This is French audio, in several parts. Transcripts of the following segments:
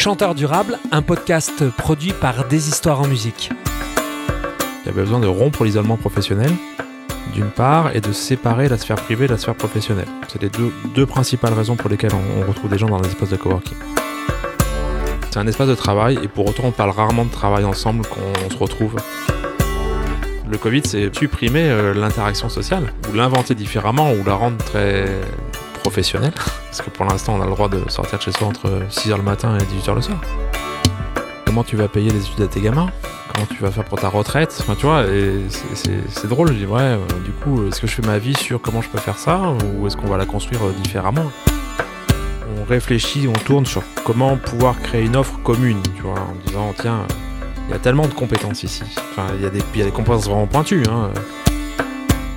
Chanteur durable, un podcast produit par Des Histoires en musique. Il y avait besoin de rompre l'isolement professionnel, d'une part, et de séparer la sphère privée de la sphère professionnelle. C'est les deux, principales raisons pour lesquelles on, retrouve des gens dans des espaces de coworking. C'est un espace de travail, et pour autant on parle rarement de travail ensemble quand on se retrouve. Le Covid, c'est supprimer euh, l'interaction sociale, ou l'inventer différemment, ou la rendre très Parce que pour l'instant, on a le droit de sortir de chez soi entre 6h le matin et 18h le soir. Comment tu vas payer les études à tes gamins? Comment tu vas faire pour ta retraite? Tu vois, c'est drôle. Je dis, ouais, euh, du coup, est-ce que je fais ma vie sur comment je peux faire ça Ou est-ce qu'on va la construire euh, différemment? On réfléchit, on tourne sur comment pouvoir créer une offre commune, tu vois, en disant, tiens, il y a tellement de compétences ici. Enfin, il y a des compétences vraiment pointues. Hein.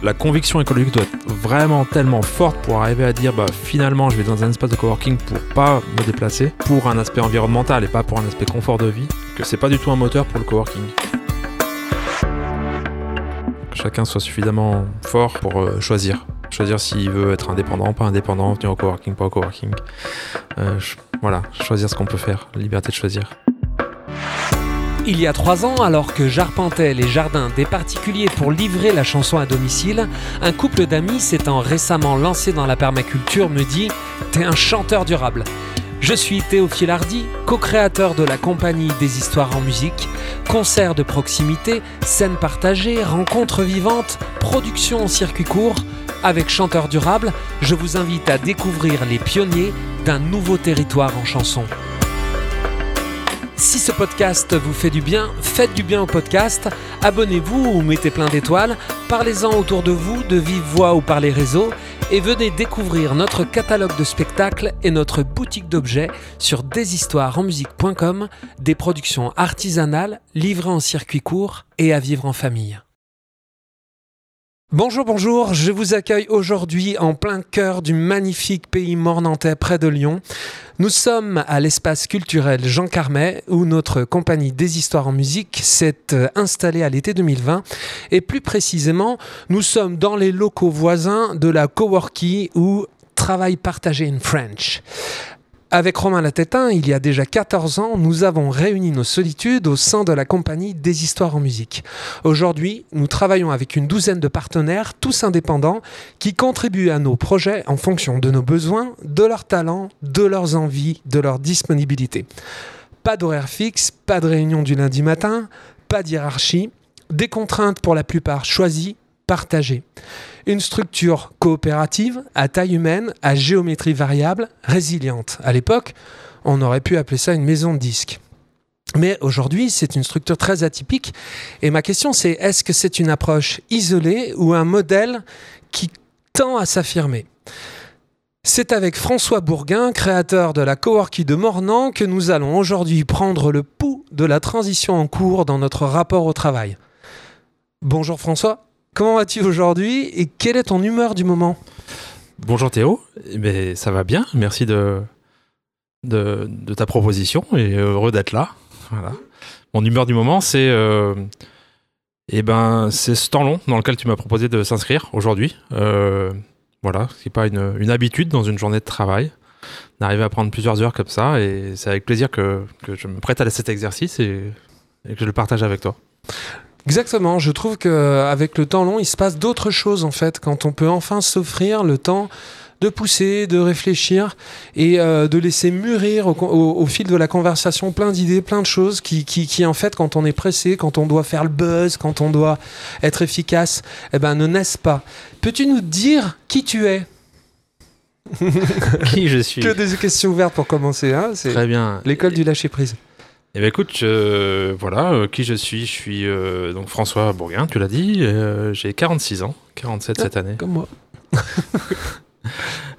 La conviction écologique doit être vraiment tellement forte pour arriver à dire bah, finalement je vais dans un espace de coworking pour pas me déplacer, pour un aspect environnemental et pas pour un aspect confort de vie, que c'est pas du tout un moteur pour le coworking. Chacun soit suffisamment fort pour euh, choisir. Choisir s'il veut être indépendant, pas indépendant, venir au coworking, pas au coworking. Euh, voilà, choisir ce qu'on peut faire, liberté de choisir. Il y a trois ans, alors que j'arpentais les jardins des particuliers pour livrer la chanson à domicile, un couple d'amis s'étant récemment lancé dans la permaculture me dit T'es un chanteur durable. Je suis Théophile Hardy, co-créateur de la compagnie des histoires en musique, concerts de proximité, scènes partagées, rencontres vivantes, production en circuit court. Avec Chanteur Durable, je vous invite à découvrir les pionniers d'un nouveau territoire en chanson. Si ce podcast vous fait du bien, faites du bien au podcast, abonnez-vous ou mettez plein d'étoiles, parlez-en autour de vous, de vive voix ou par les réseaux, et venez découvrir notre catalogue de spectacles et notre boutique d'objets sur deshistoiresenmusique.com, des productions artisanales livrées en circuit court et à vivre en famille. Bonjour, bonjour, je vous accueille aujourd'hui en plein cœur du magnifique pays mornantais près de Lyon. Nous sommes à l'espace culturel Jean Carmet où notre compagnie des histoires en musique s'est euh, installée à l'été 2020 et plus précisément nous sommes dans les locaux voisins de la Coworking ou Travail partagé in French. Avec Romain Latétin, il y a déjà 14 ans, nous avons réuni nos solitudes au sein de la compagnie des histoires en musique. Aujourd'hui, nous travaillons avec une douzaine de partenaires, tous indépendants, qui contribuent à nos projets en fonction de nos besoins, de leurs talents, de leurs envies, de leur disponibilité. Pas d'horaire fixe, pas de réunion du lundi matin, pas d'hierarchie, des contraintes pour la plupart choisies, partagées. Une structure coopérative, à taille humaine, à géométrie variable, résiliente. À l'époque, on aurait pu appeler ça une maison de disques. Mais aujourd'hui, c'est une structure très atypique. Et ma question, c'est est-ce que c'est une approche isolée ou un modèle qui tend à s'affirmer? C'est avec François Bourguin, créateur de la Coworking de Mornan, que nous allons aujourd'hui prendre le pouls de la transition en cours dans notre rapport au travail. Bonjour François. Comment vas-tu aujourd'hui et quelle est ton humeur du moment? Bonjour Théo, eh ben, ça va bien, merci de, de, ta proposition et heureux d'être là. Voilà. Mon humeur du moment, c'est euh, eh ben, ce temps long dans lequel tu m'as proposé de s'inscrire aujourd'hui. Euh, voilà, c'est pas une, une, habitude dans une journée de travail d'arriver à prendre plusieurs heures comme ça et c'est avec plaisir que, que, je me prête à cet exercice et, et que je le partage avec toi. Exactement, je trouve qu'avec le temps long, il se passe d'autres choses en fait, quand on peut enfin s'offrir le temps de pousser, de réfléchir et euh, de laisser mûrir au, fil de la conversation plein d'idées, plein de choses qui, qui, en fait, quand on est pressé, quand on doit faire le buzz, quand on doit être efficace, eh ben, ne naissent pas. Peux-tu nous dire qui tu es? Qui je suis? Que des questions ouvertes pour commencer. Hein Très bien. L'école du lâcher prise. Eh bien, écoute, voilà, euh, qui je suis? Je suis euh, donc François Bourguin, tu l'as dit. Euh, j'ai 46 ans, 47 cette année. Comme moi.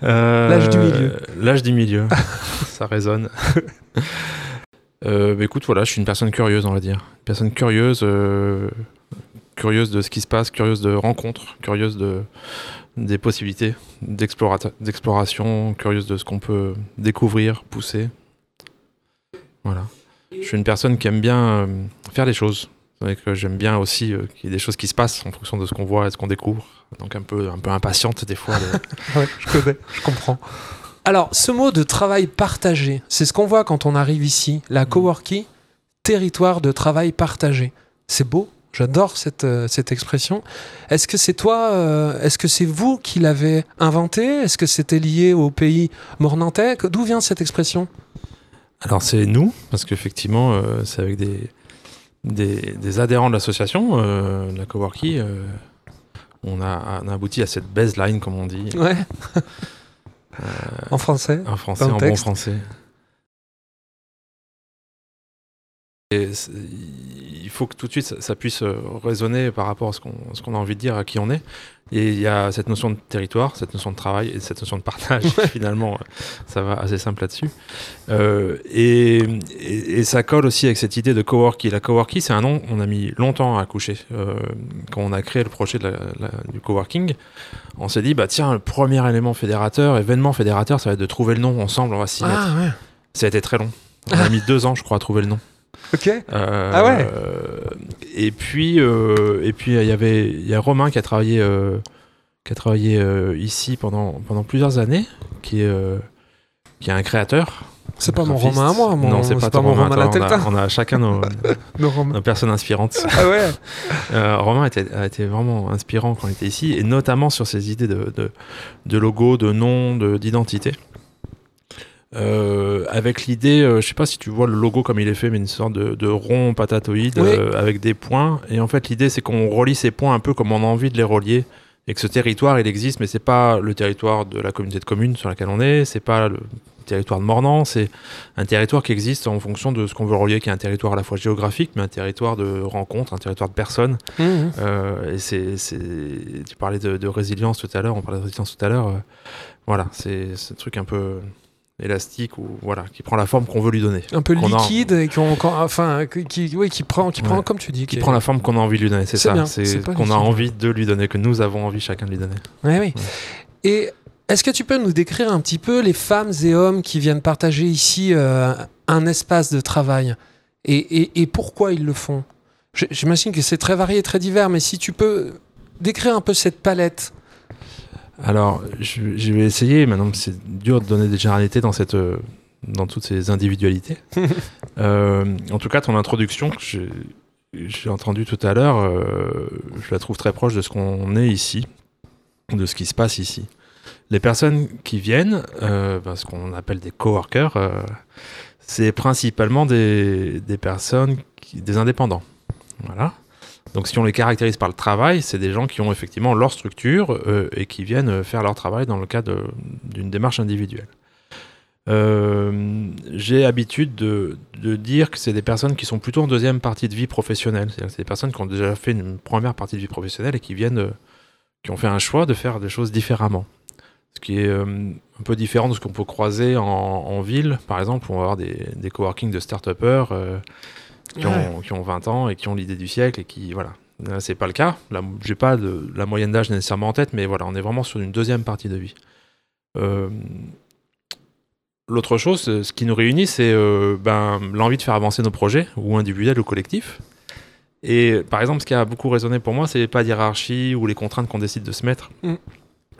L'âge du milieu. L'âge du milieu, ça résonne. Bah, écoute, voilà, je suis une personne curieuse, on va dire. Une personne curieuse, curieuse de ce qui se passe, curieuse de rencontres, curieuse de, des possibilités d'exploration, curieuse de ce qu'on peut découvrir, pousser. Voilà. Je suis une personne qui aime bien euh, faire des choses. J'aime bien aussi euh, qu'il y ait des choses qui se passent en fonction de ce qu'on voit et ce qu'on découvre. Donc un peu, un peu impatiente des fois. ouais, je connais, je comprends. Alors, ce mot de travail partagé, c'est ce qu'on voit quand on arrive ici, la coworking, territoire de travail partagé. C'est beau, j'adore cette, euh, cette expression. Est-ce que c'est toi, euh, est-ce que c'est vous qui l'avez inventé? Est-ce que c'était lié au pays mornantais? D'où vient cette expression? Alors c'est nous, parce qu'effectivement, euh, c'est avec des, des, des adhérents de l'association, euh, la Coworky, euh, on, a, on a abouti à cette baseline, comme on dit, Ouais. en français en français, bon français. Et il faut que tout de suite ça, ça puisse euh, résonner par rapport à ce qu'on qu'on a envie de dire, à qui on est. Et il y a cette notion de territoire, cette notion de travail et cette notion de partage. Finalement, ça va assez simple là-dessus. Euh, et, et- et ça colle aussi avec cette idée de coworking. La coworking, c'est un nom on a mis longtemps à accoucher. Euh, quand on a créé le projet de la- la- du coworking, on s'est dit, bah tiens, le premier élément fédérateur, événement fédérateur, ça va être de trouver le nom ensemble, on va s'y mettre. Ah ouais. Ça a été très long. On a mis deux ans, je crois, à trouver le nom. Ok. Euh, Ah ouais. Et puis, euh, et puis il y avait, il y a Romain qui a travaillé, euh, qui a travaillé ici pendant pendant plusieurs années, qui est qui est un créateur. C'est pas mon. Romain à moi, mon, non, c'est pas, pas mon Romain. Romain toi, on, a, on a chacun nos, Nos nos personnes inspirantes. Ah ouais. Euh, Romain était, a été vraiment inspirant quand il était ici, et notamment sur ses idées de, de, de logo, de nom, de- d'identité. Euh, avec l'idée, euh, je sais pas si tu vois le logo comme il est fait, mais une sorte de, de rond patatoïde Oui. euh, avec des points. Et en fait, l'idée, c'est qu'on relie ces points un peu comme on a envie de les relier. Et que ce territoire, il existe, mais c'est pas le territoire de la communauté de communes sur laquelle on est, c'est pas le territoire de Mornan, c'est un territoire qui existe en fonction de ce qu'on veut relier, qui est un territoire à la fois géographique, mais un territoire de rencontre, un territoire de personnes. Mhm. Euh, et c'est, c'est- tu parlais de, de résilience tout à l'heure, on parlait de résilience tout à l'heure. euh, voilà, c'est ce truc un peu élastique ou voilà, qui prend la forme qu'on veut lui donner, Un peu Qu'on a- liquide et qui, encore- enfin, qui, oui, qui prend, qui prend, Ouais. comme tu dis, qui prend la forme qu'on a envie de lui donner. C'est ça, c'est qu'on a liquide. envie de lui donner, que nous avons envie chacun de lui donner. Oui. Et est-ce que tu peux nous décrire un petit peu les femmes et hommes qui viennent partager ici euh, un espace de travail? Et, et- et pourquoi ils le font? J'imagine que c'est très varié très divers, mais si tu peux décrire un peu cette palette. Alors, je, je vais essayer. Maintenant, c'est dur de donner des généralités dans cette, euh, dans toutes ces individualités. Euh, en tout cas, ton introduction, que j'ai j'ai entendu tout à l'heure, euh, je la trouve très proche de ce qu'on est ici, de ce qui se passe ici. Les personnes qui viennent, euh, ben, ce qu'on appelle des coworkers, c'est principalement des, des personnes, qui- des indépendants. Voilà. Donc si on les caractérise par le travail, c'est des gens qui ont effectivement leur structure euh, et qui viennent euh, faire leur travail dans le cadre d'une démarche individuelle. Euh, J'ai habitude de, dire que c'est des personnes qui sont plutôt en deuxième partie de vie professionnelle. C'est des personnes qui ont déjà fait une première partie de vie professionnelle et qui viennent, euh, qui ont fait un choix de faire des choses différemment. Ce qui est euh, un peu différent de ce qu'on peut croiser en, en ville, par exemple, où on va avoir des, des coworking de start-upers euh, qui, ont, qui ont 20 ans et qui ont l'idée du siècle et qui, voilà. Là, c'est pas le cas. J'ai pas de, la moyenne d'âge nécessairement en tête, mais voilà, on est vraiment sur une deuxième partie de vie. Euh, L'autre chose, euh, ce qui nous réunit, c'est euh, ben, l'envie de faire avancer nos projets, ou individuels ou collectifs. Et par exemple, ce qui a beaucoup résonné pour moi, c'est pas d'hierarchie ou les contraintes qu'on décide de se mettre. Mm.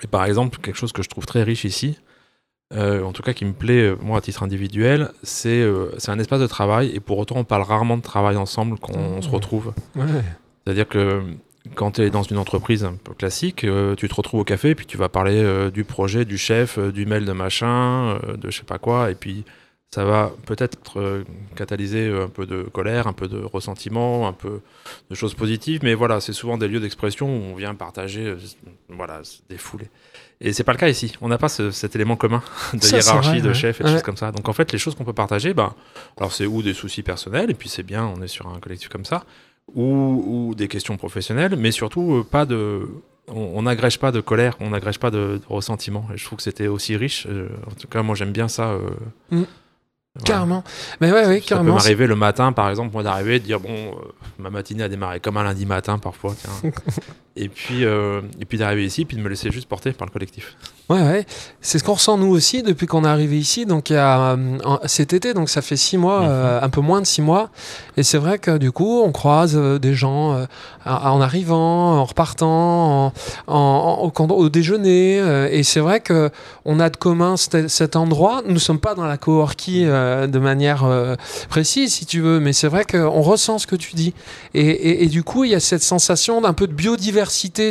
Et par exemple, quelque chose que je trouve très riche ici, euh, en tout cas qui me plaît, euh, moi, à titre individuel, c'est euh, un espace de travail, et pour autant, on parle rarement de travail ensemble quand on se retrouve. Ouais. C'est-à-dire que quand tu es dans une entreprise un peu classique, euh, tu te retrouves au café, puis tu vas parler du projet, du chef, du mail de machin, de je sais pas quoi, et puis ça va peut-être catalyser un peu de colère, un peu de ressentiment, un peu de choses positives, mais voilà, c'est souvent des lieux d'expression où on vient partager, voilà, se défouler. Et c'est pas le cas ici. On n'a pas ce- cet élément commun de Ça, hiérarchie, vrai, de ouais. chef et de Ouais. choses comme ça. Donc en fait, les choses qu'on peut partager, ben, alors c'est ou des soucis personnels, et puis c'est bien, on est sur un collectif comme ça, ou, ou des questions professionnelles, mais surtout euh, pas de. On n'agrège pas de colère, on n'agrège pas de, de ressentiment. Et je trouve que c'était aussi riche. euh, en tout cas, moi j'aime bien ça. euh, Mm. Carrément. Mais ouais, ouais, Ça carrément. peut m'arriver le matin, par exemple, moi d'arriver et de dire bon, euh, ma matinée a démarré comme un lundi matin parfois, tiens. et puis, euh, et puis d'arriver ici, puis de me laisser juste porter par le collectif. Ouais, ouais. C'est ce qu'on ressent nous aussi depuis qu'on est arrivé ici. Donc il y a euh, cet été, donc ça fait six mois, Mhm. euh, un peu moins de six mois. Et c'est vrai que du coup, on croise des gens en arrivant, en repartant, en, en- en- au, déjeuner. et c'est vrai que on a de commun cet, endroit. Nous sommes pas dans la coworkie euh, de manière précise, si tu veux, mais c'est vrai qu'on ressent ce que tu dis. Et, et- et du coup, il y a cette sensation d'un peu de biodiversité,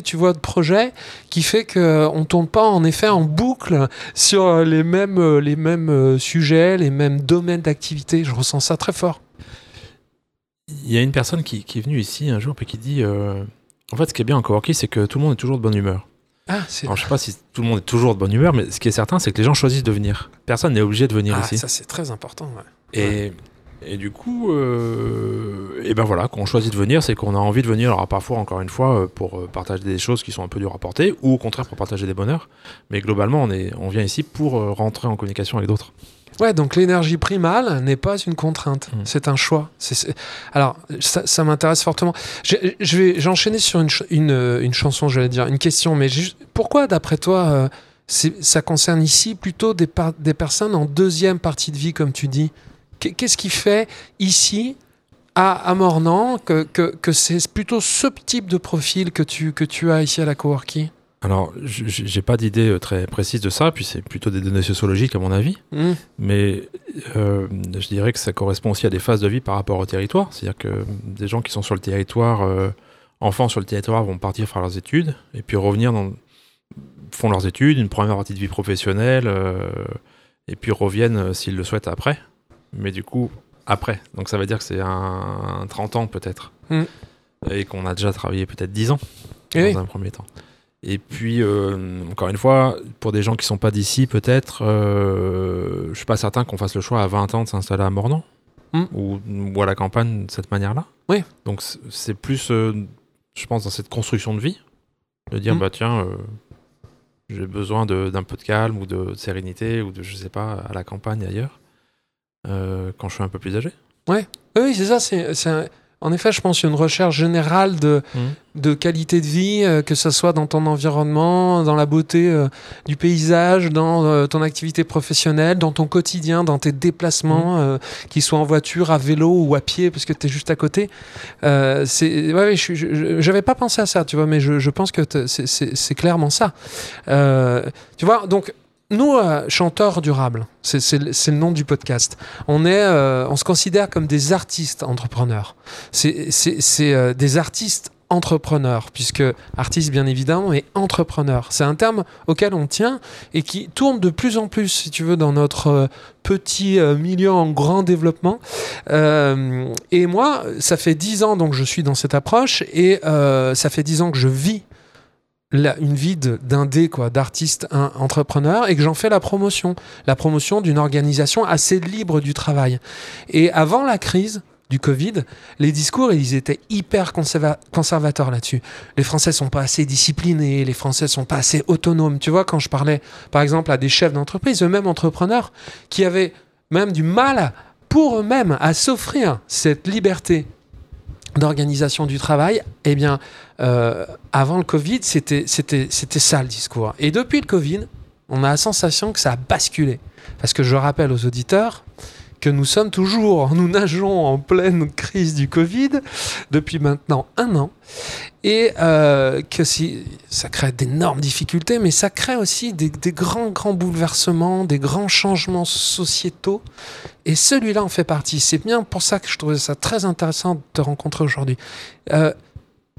tu vois, de projet qui fait qu'on tourne pas en effet en boucle sur euh, les mêmes, euh, les mêmes euh, sujets, les mêmes domaines d'activité. Je ressens ça très fort. Il y a une personne qui, qui est venue ici un jour et qui dit euh, en fait, ce qui est bien en coworking, c'est que tout le monde est toujours de bonne humeur. Ah, c'est Alors, je sais pas si tout le monde est toujours de bonne humeur, mais ce qui est certain, c'est que les gens choisissent de venir. Personne n'est obligé de venir ah, ici. ça c'est très important. ouais. Et, et du coup, euh, et ben voilà, quand on choisit de venir, c'est qu'on a envie de venir. Alors parfois, encore une fois, euh, pour euh, partager des choses qui sont un peu dures à porter, ou au contraire pour partager des bonheurs. Mais globalement, on, est, on vient ici pour euh, rentrer en communication avec d'autres. Ouais, donc l'énergie primale n'est pas une contrainte, Mm. c'est un choix. Alors, ça, ça m'intéresse fortement. J'ai- Je vais j'enchaîner sur une, ch- une, une chanson, j'allais dire, une question, mais juste- pourquoi, d'après toi, euh, ça concerne ici plutôt des, des personnes en deuxième partie de vie, comme tu dis? Qu'est-ce qui fait ici, à, à Mornan, que, que, que c'est plutôt ce type de profil que tu, que tu as ici à la coworking Alors, j'ai pas d'idée euh, très précise de ça, puis c'est plutôt des données sociologiques à mon avis. Mm. Mais euh, je dirais que ça correspond aussi à des phases de vie par rapport au territoire. C'est-à-dire que des gens qui sont sur le territoire, euh, enfants sur le territoire, vont partir faire leurs études et puis revenir dans, font leurs études, une première partie de vie professionnelle, euh, et puis reviennent s'ils le souhaitent après. Mais du coup, après. Donc ça veut dire que c'est un, un 30 ans peut-être. Mm. Et qu'on a déjà travaillé peut-être 10 ans Eh dans oui. un premier temps. Et puis, euh, encore une fois, pour des gens qui sont pas d'ici, peut-être, euh, je suis pas certain qu'on fasse le choix à 20 ans de s'installer à Mornan Mm. ou, ou à la campagne de cette manière-là. Oui. Donc c'est- plus, euh, je pense, dans cette construction de vie, de dire Mm. bah tiens, euh, j'ai besoin d'un peu de calme ou de, sérénité ou de je sais pas à la campagne ailleurs euh, quand je suis un peu plus âgé. Oui, oui, c'est ça. C'est, c'est un- En effet, je pense une recherche générale de, de qualité de vie, euh, que ce soit dans ton environnement, dans la beauté euh, du paysage, dans euh, ton activité professionnelle, dans ton quotidien, dans tes déplacements, euh, qu'ils soient en voiture, à vélo ou à pied, parce que tu es juste à côté. C'est, ouais, ouais, je, j'avais pas pensé à ça, tu vois, mais je, je pense que c'est, clairement ça. Tu vois, donc. Nous, euh, chanteurs durables, c'est, le- nom du podcast. On est, euh, on se considère comme des artistes entrepreneurs. C'est, euh, des artistes entrepreneurs, puisque artiste bien évidemment et entrepreneur. C'est un terme auquel on tient et qui tourne de plus en plus, si tu veux, dans notre petit milieu en grand développement. Et moi, ça fait dix ans donc je suis dans cette approche et ça fait dix ans que je vis une vie de- d'indé, quoi, d'artiste entrepreneur, et que j'en fais la promotion, la promotion d'une organisation assez libre du travail. Et avant la crise du Covid, les discours, ils étaient hyper conserva- conservateurs là-dessus. Les Français sont pas assez disciplinés, les Français sont pas assez autonomes. Tu vois, quand je parlais, par exemple, à des chefs d'entreprise, eux-mêmes entrepreneurs, qui avaient même du mal pour eux-mêmes à s'offrir cette liberté d'organisation du travail, eh bien, euh, avant le Covid, c'était, ça le discours. Et depuis le Covid, on a la sensation que ça a basculé. Parce que je rappelle aux auditeurs que nous sommes toujours, nous nageons en pleine crise du Covid depuis maintenant un an, et euh, que si, ça crée d'énormes difficultés, mais ça crée aussi des, grands, grands bouleversements, des grands changements sociétaux, et celui-là en fait partie. C'est bien pour ça que je trouvais ça très intéressant de te rencontrer aujourd'hui. Euh,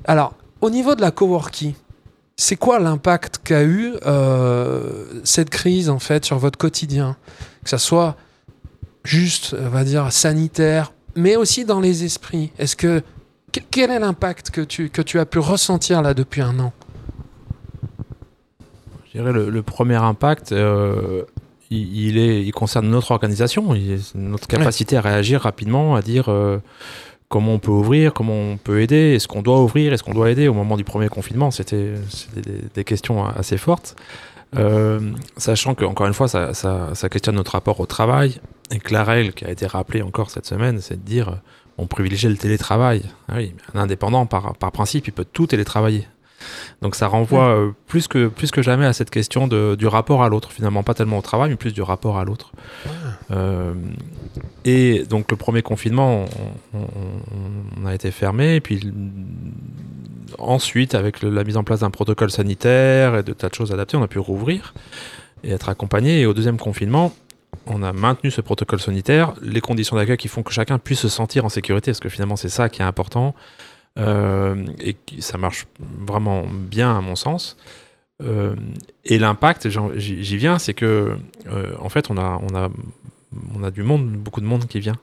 alors, au niveau de la coworking, c'est quoi l'impact qu'a eu euh, cette crise en fait sur votre quotidien? Que ça soit juste, on va dire, sanitaire, mais aussi dans les esprits. Est-ce que que- quel est l'impact que tu, que tu as pu ressentir là depuis un an? Je dirais le, le premier impact, euh, il, il est, il concerne notre organisation, il notre capacité à réagir rapidement, à dire euh, comment on peut ouvrir, comment on peut aider, est-ce qu'on doit ouvrir, est-ce qu'on doit aider. Au moment du premier confinement, c'était c'était des, des questions assez fortes. Euh, sachant que, encore une fois, ça, questionne notre rapport au travail, et que la règle qui a été rappelée encore cette semaine, c'est de dire on privilégie le télétravail. Ah un indépendant, par, par principe, il peut tout télétravailler. Donc ça renvoie euh, plus, que, plus que jamais à cette question de, du rapport à l'autre, finalement, pas tellement au travail, mais plus du rapport à l'autre. Euh, et donc le premier confinement, on, on, on, a été fermé, et puis ensuite, avec le, la mise en place d'un protocole sanitaire et de tas de choses adaptées, on a pu rouvrir et être accompagné. Et au deuxième confinement, on a maintenu ce protocole sanitaire, les conditions d'accueil qui font que chacun puisse se sentir en sécurité, parce que finalement c'est ça qui est important, et qui, ça marche vraiment bien à mon sens. Euh, et l'impact, j'y viens, c'est que euh, en fait on a, on, a, on a du monde, beaucoup de monde qui vient.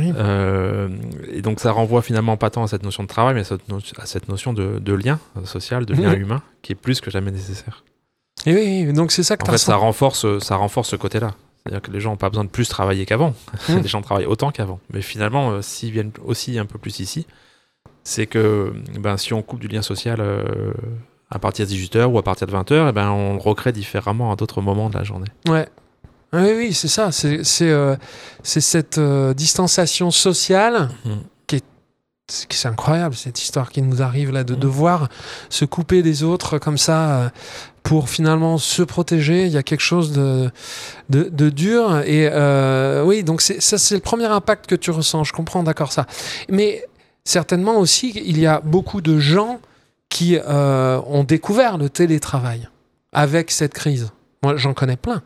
Oui. Euh, et donc ça renvoie finalement pas tant à cette notion de travail, mais à cette, no à cette notion de, de, lien social, de lien humain, qui est plus que jamais nécessaire. Et oui, donc c'est ça que En fait, ça renforce, ça renforce ce côté-là. C'est-à-dire que les gens n'ont pas besoin de plus travailler qu'avant. Mmh. les gens travaillent autant qu'avant. Mais finalement, euh, s'ils viennent aussi un peu plus ici, c'est que ben, si on coupe du lien social euh, à partir de 18h ou à partir de 20h, eh ben, on le recrée différemment à d'autres moments de la journée. Ouais. Oui, oui, c'est ça. C'est euh, cette euh, distanciation sociale mmh. qui est c'est incroyable cette histoire qui nous arrive là de mmh. devoir se couper des autres comme ça euh, pour finalement se protéger. Il y a quelque chose de, de, de dur. Et oui, donc ça, c'est le premier impact que tu ressens. Je comprends, d'accord, ça. Mais certainement aussi, il y a beaucoup de gens qui euh, ont découvert le télétravail avec cette crise. Moi, j'en connais plein.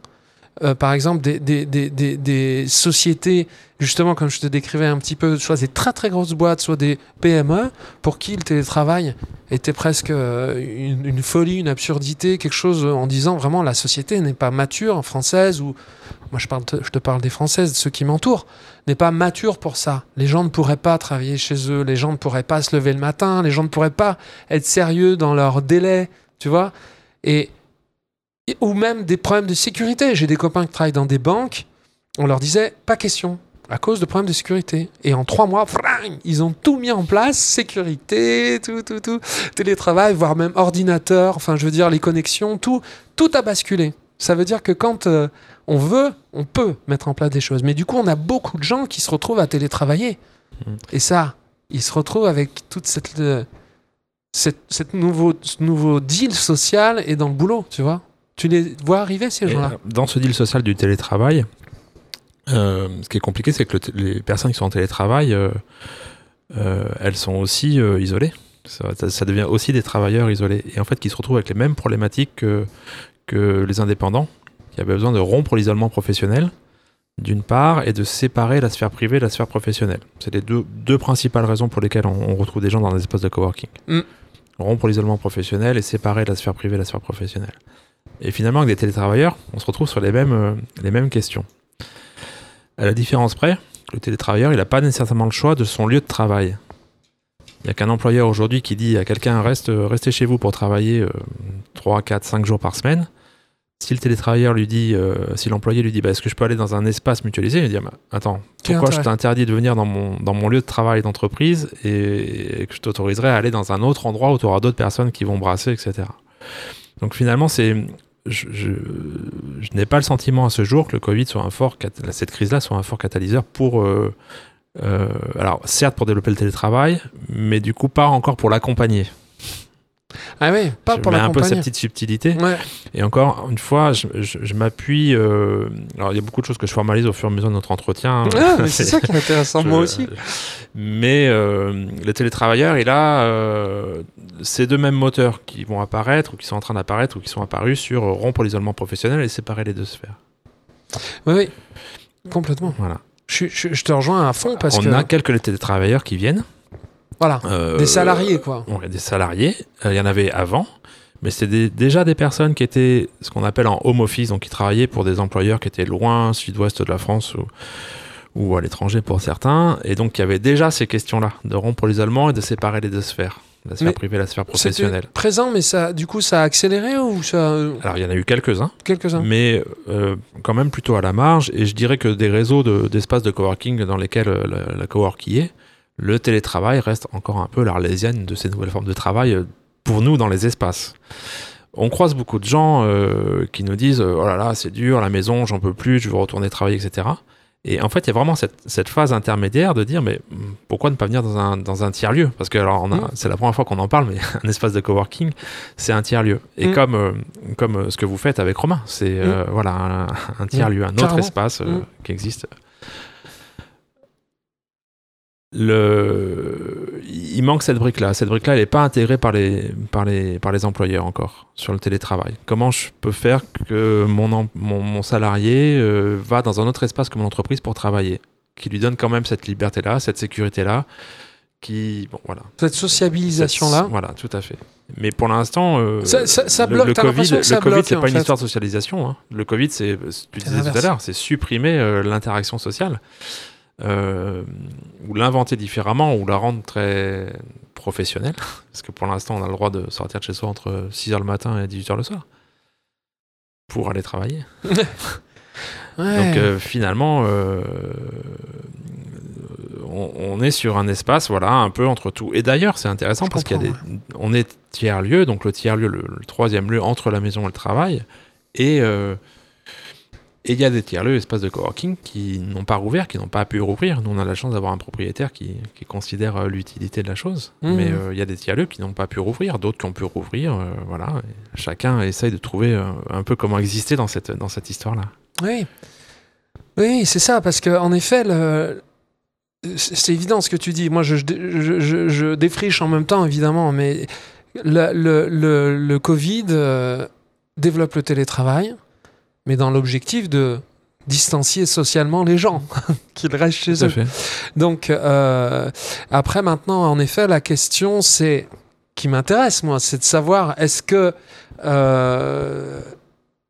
Euh, par exemple, des, sociétés, justement, comme je te décrivais un petit peu, soit des très très grosses boîtes, soit des PME, pour qui le télétravail était presque euh, une, folie, une absurdité, quelque chose en disant vraiment la société n'est pas mature, française, ou moi je, je te parle des françaises, de ceux qui m'entourent, n'est pas mature pour ça. Les gens ne pourraient pas travailler chez eux, les gens ne pourraient pas se lever le matin, les gens ne pourraient pas être sérieux dans leur délai, tu vois. Et ou même des problèmes de sécurité. J'ai des copains qui travaillent dans des banques, on leur disait pas question à cause de problèmes de sécurité. Et en trois mois, frang, ils ont tout mis en place, sécurité, tout, tout, tout, télétravail, voire même ordinateur, enfin je veux dire les connexions, tout, tout a basculé. Ça veut dire que quand euh, on veut, on peut mettre en place des choses. Mais du coup, on a beaucoup de gens qui se retrouvent à télétravailler. Mmh. Et ça, ils se retrouvent avec toute cette, euh, cette, cette nouveau, ce nouveau deal social et dans le boulot, tu vois. Tu les vois arriver ces gens-là Dans ce deal social du télétravail, euh, ce qui est compliqué, c'est que le les personnes qui sont en télétravail, euh, euh, elles sont aussi euh, isolées. Ça, ça, ça, devient aussi des travailleurs isolés. Et en fait, qui se retrouvent avec les mêmes problématiques que, que les indépendants, qui avaient besoin de rompre l'isolement professionnel, d'une part, et de séparer la sphère privée de la sphère professionnelle. C'est les deux, deux principales raisons pour lesquelles on, on, retrouve des gens dans les espaces de coworking. Mm. Rompre l'isolement professionnel et séparer la sphère privée de la sphère professionnelle. Et finalement, avec des télétravailleurs, on se retrouve sur les mêmes, euh, les mêmes questions. À la différence près, le télétravailleur, il n'a pas nécessairement le choix de son lieu de travail. Il n'y a qu'un employeur aujourd'hui qui dit à quelqu'un reste, restez chez vous pour travailler euh, 3, 4, 5 jours par semaine. Si le télétravailleur lui dit, euh, si l'employé lui dit bah, est-ce que je peux aller dans un espace mutualisé, il dit bah, attends, pourquoi je t'interdis de venir dans mon, dans mon lieu de travail d'entreprise et, et, que je t'autoriserai à aller dans un autre endroit où tu auras d'autres personnes qui vont brasser, etc. Donc finalement, c'est je, n'ai pas le sentiment à ce jour que le Covid soit un fort, cette crise-là soit un fort catalyseur pour, euh, euh, alors certes pour développer le télétravail, mais du coup pas encore pour l'accompagner. Ah oui, pas je pour mets un peu cette petite subtilité. Ouais. Et encore une fois, je, je, je m'appuie. Euh, alors, il y a beaucoup de choses que je formalise au fur et à mesure de notre entretien. Ah, c'est ça qui est intéressant, moi aussi. Mais euh, le télétravailleur, il a euh, ces deux mêmes moteurs qui vont apparaître, ou qui sont en train d'apparaître, ou qui sont apparus sur rompre l'isolement professionnel et séparer les deux sphères. Oui, oui, complètement. Voilà. Je, je, je te rejoins à fond parce On que. a quelques télétravailleurs qui viennent. Voilà, euh, des salariés quoi. Ouais, des salariés. Il euh, y en avait avant, mais c'était déjà des personnes qui étaient ce qu'on appelle en home office, donc qui travaillaient pour des employeurs qui étaient loin, sud-ouest de la France ou, ou à l'étranger pour certains, et donc il y avait déjà ces questions-là, de rompre l'isolement et de séparer les deux sphères. La sphère mais privée et la sphère professionnelle. Présent, mais ça, du coup, ça a accéléré ou ça Alors, il y en a eu quelques-uns. Quelques-uns. Mais euh, quand même plutôt à la marge. Et je dirais que des réseaux d'espaces de, de, coworking dans lesquels euh, la, la cowork y est, le télétravail reste encore un peu l'arlésienne de ces nouvelles formes de travail pour nous dans les espaces. on croise beaucoup de gens euh, qui nous disent oh là là c'est dur la maison j'en peux plus je veux retourner travailler etc et en fait il y a vraiment cette, cette phase intermédiaire de dire mais hmm, pourquoi ne pas venir dans un, dans un tiers lieu parce que alors Mm. c'est la première fois qu'on en parle mais un espace de coworking c'est un tiers lieu et Mm. comme euh, comme euh, ce que vous faites avec Romain c'est euh, voilà un, un tiers lieu un autre Carrément. espace euh, Mm. qui existe le... il manque cette brique-là. Cette brique-là, elle n'est pas intégrée par les, par, les, par les employeurs encore sur le télétravail. Comment je peux faire que mon, em- mon, mon salarié euh, va dans un autre espace que mon entreprise pour travailler Qui lui donne quand même cette liberté-là, cette sécurité-là, qui... Bon, voilà. Cette sociabilisation-là? Cette- Voilà, tout à fait. Mais pour l'instant, euh, Ça- ça- ça le, Covid, ça le COVID, c'est pas une fait? histoire de socialisation. hein. Le Covid, c'est, tu disais tout à l'heure, c'est supprimer euh, l'interaction sociale, euh, ou l'inventer différemment, ou la rendre très professionnelle. Parce que pour l'instant, on a le droit de sortir de chez soi entre 6h le matin et 18h le soir pour aller travailler. Ouais. Donc euh, finalement, euh, on, on est sur un espace, voilà, un peu entre tout. Et d'ailleurs, c'est intéressant Je parce qu'il y a des, comprends, on est tiers lieu, donc le tiers lieu, le, le troisième lieu entre la maison et le travail, et et il y a des tiers lieux, espaces de coworking qui n'ont pas rouvert, qui n'ont pas pu rouvrir. Nous, on a la chance d'avoir un propriétaire qui, qui considère euh, l'utilité de la chose, Mhm. mais euh, il y a des tiers lieux qui n'ont pas pu rouvrir, d'autres qui ont pu rouvrir. euh, voilà, Et chacun essaye de trouver un peu comment exister dans cette dans cette histoire-là. Oui, oui, c'est ça, parce que en effet, le- c'est c'est évident ce que tu dis. Moi, je, je, je- je défriche en même temps, évidemment, mais le, le, le- le Covid euh, développe le télétravail, mais dans l'objectif de distancier socialement les gens, qu'ils restent chez Tout eux. fait. Donc, euh, après, maintenant, en effet, la question, c'est qui m'intéresse, moi, c'est de savoir est-ce que, euh,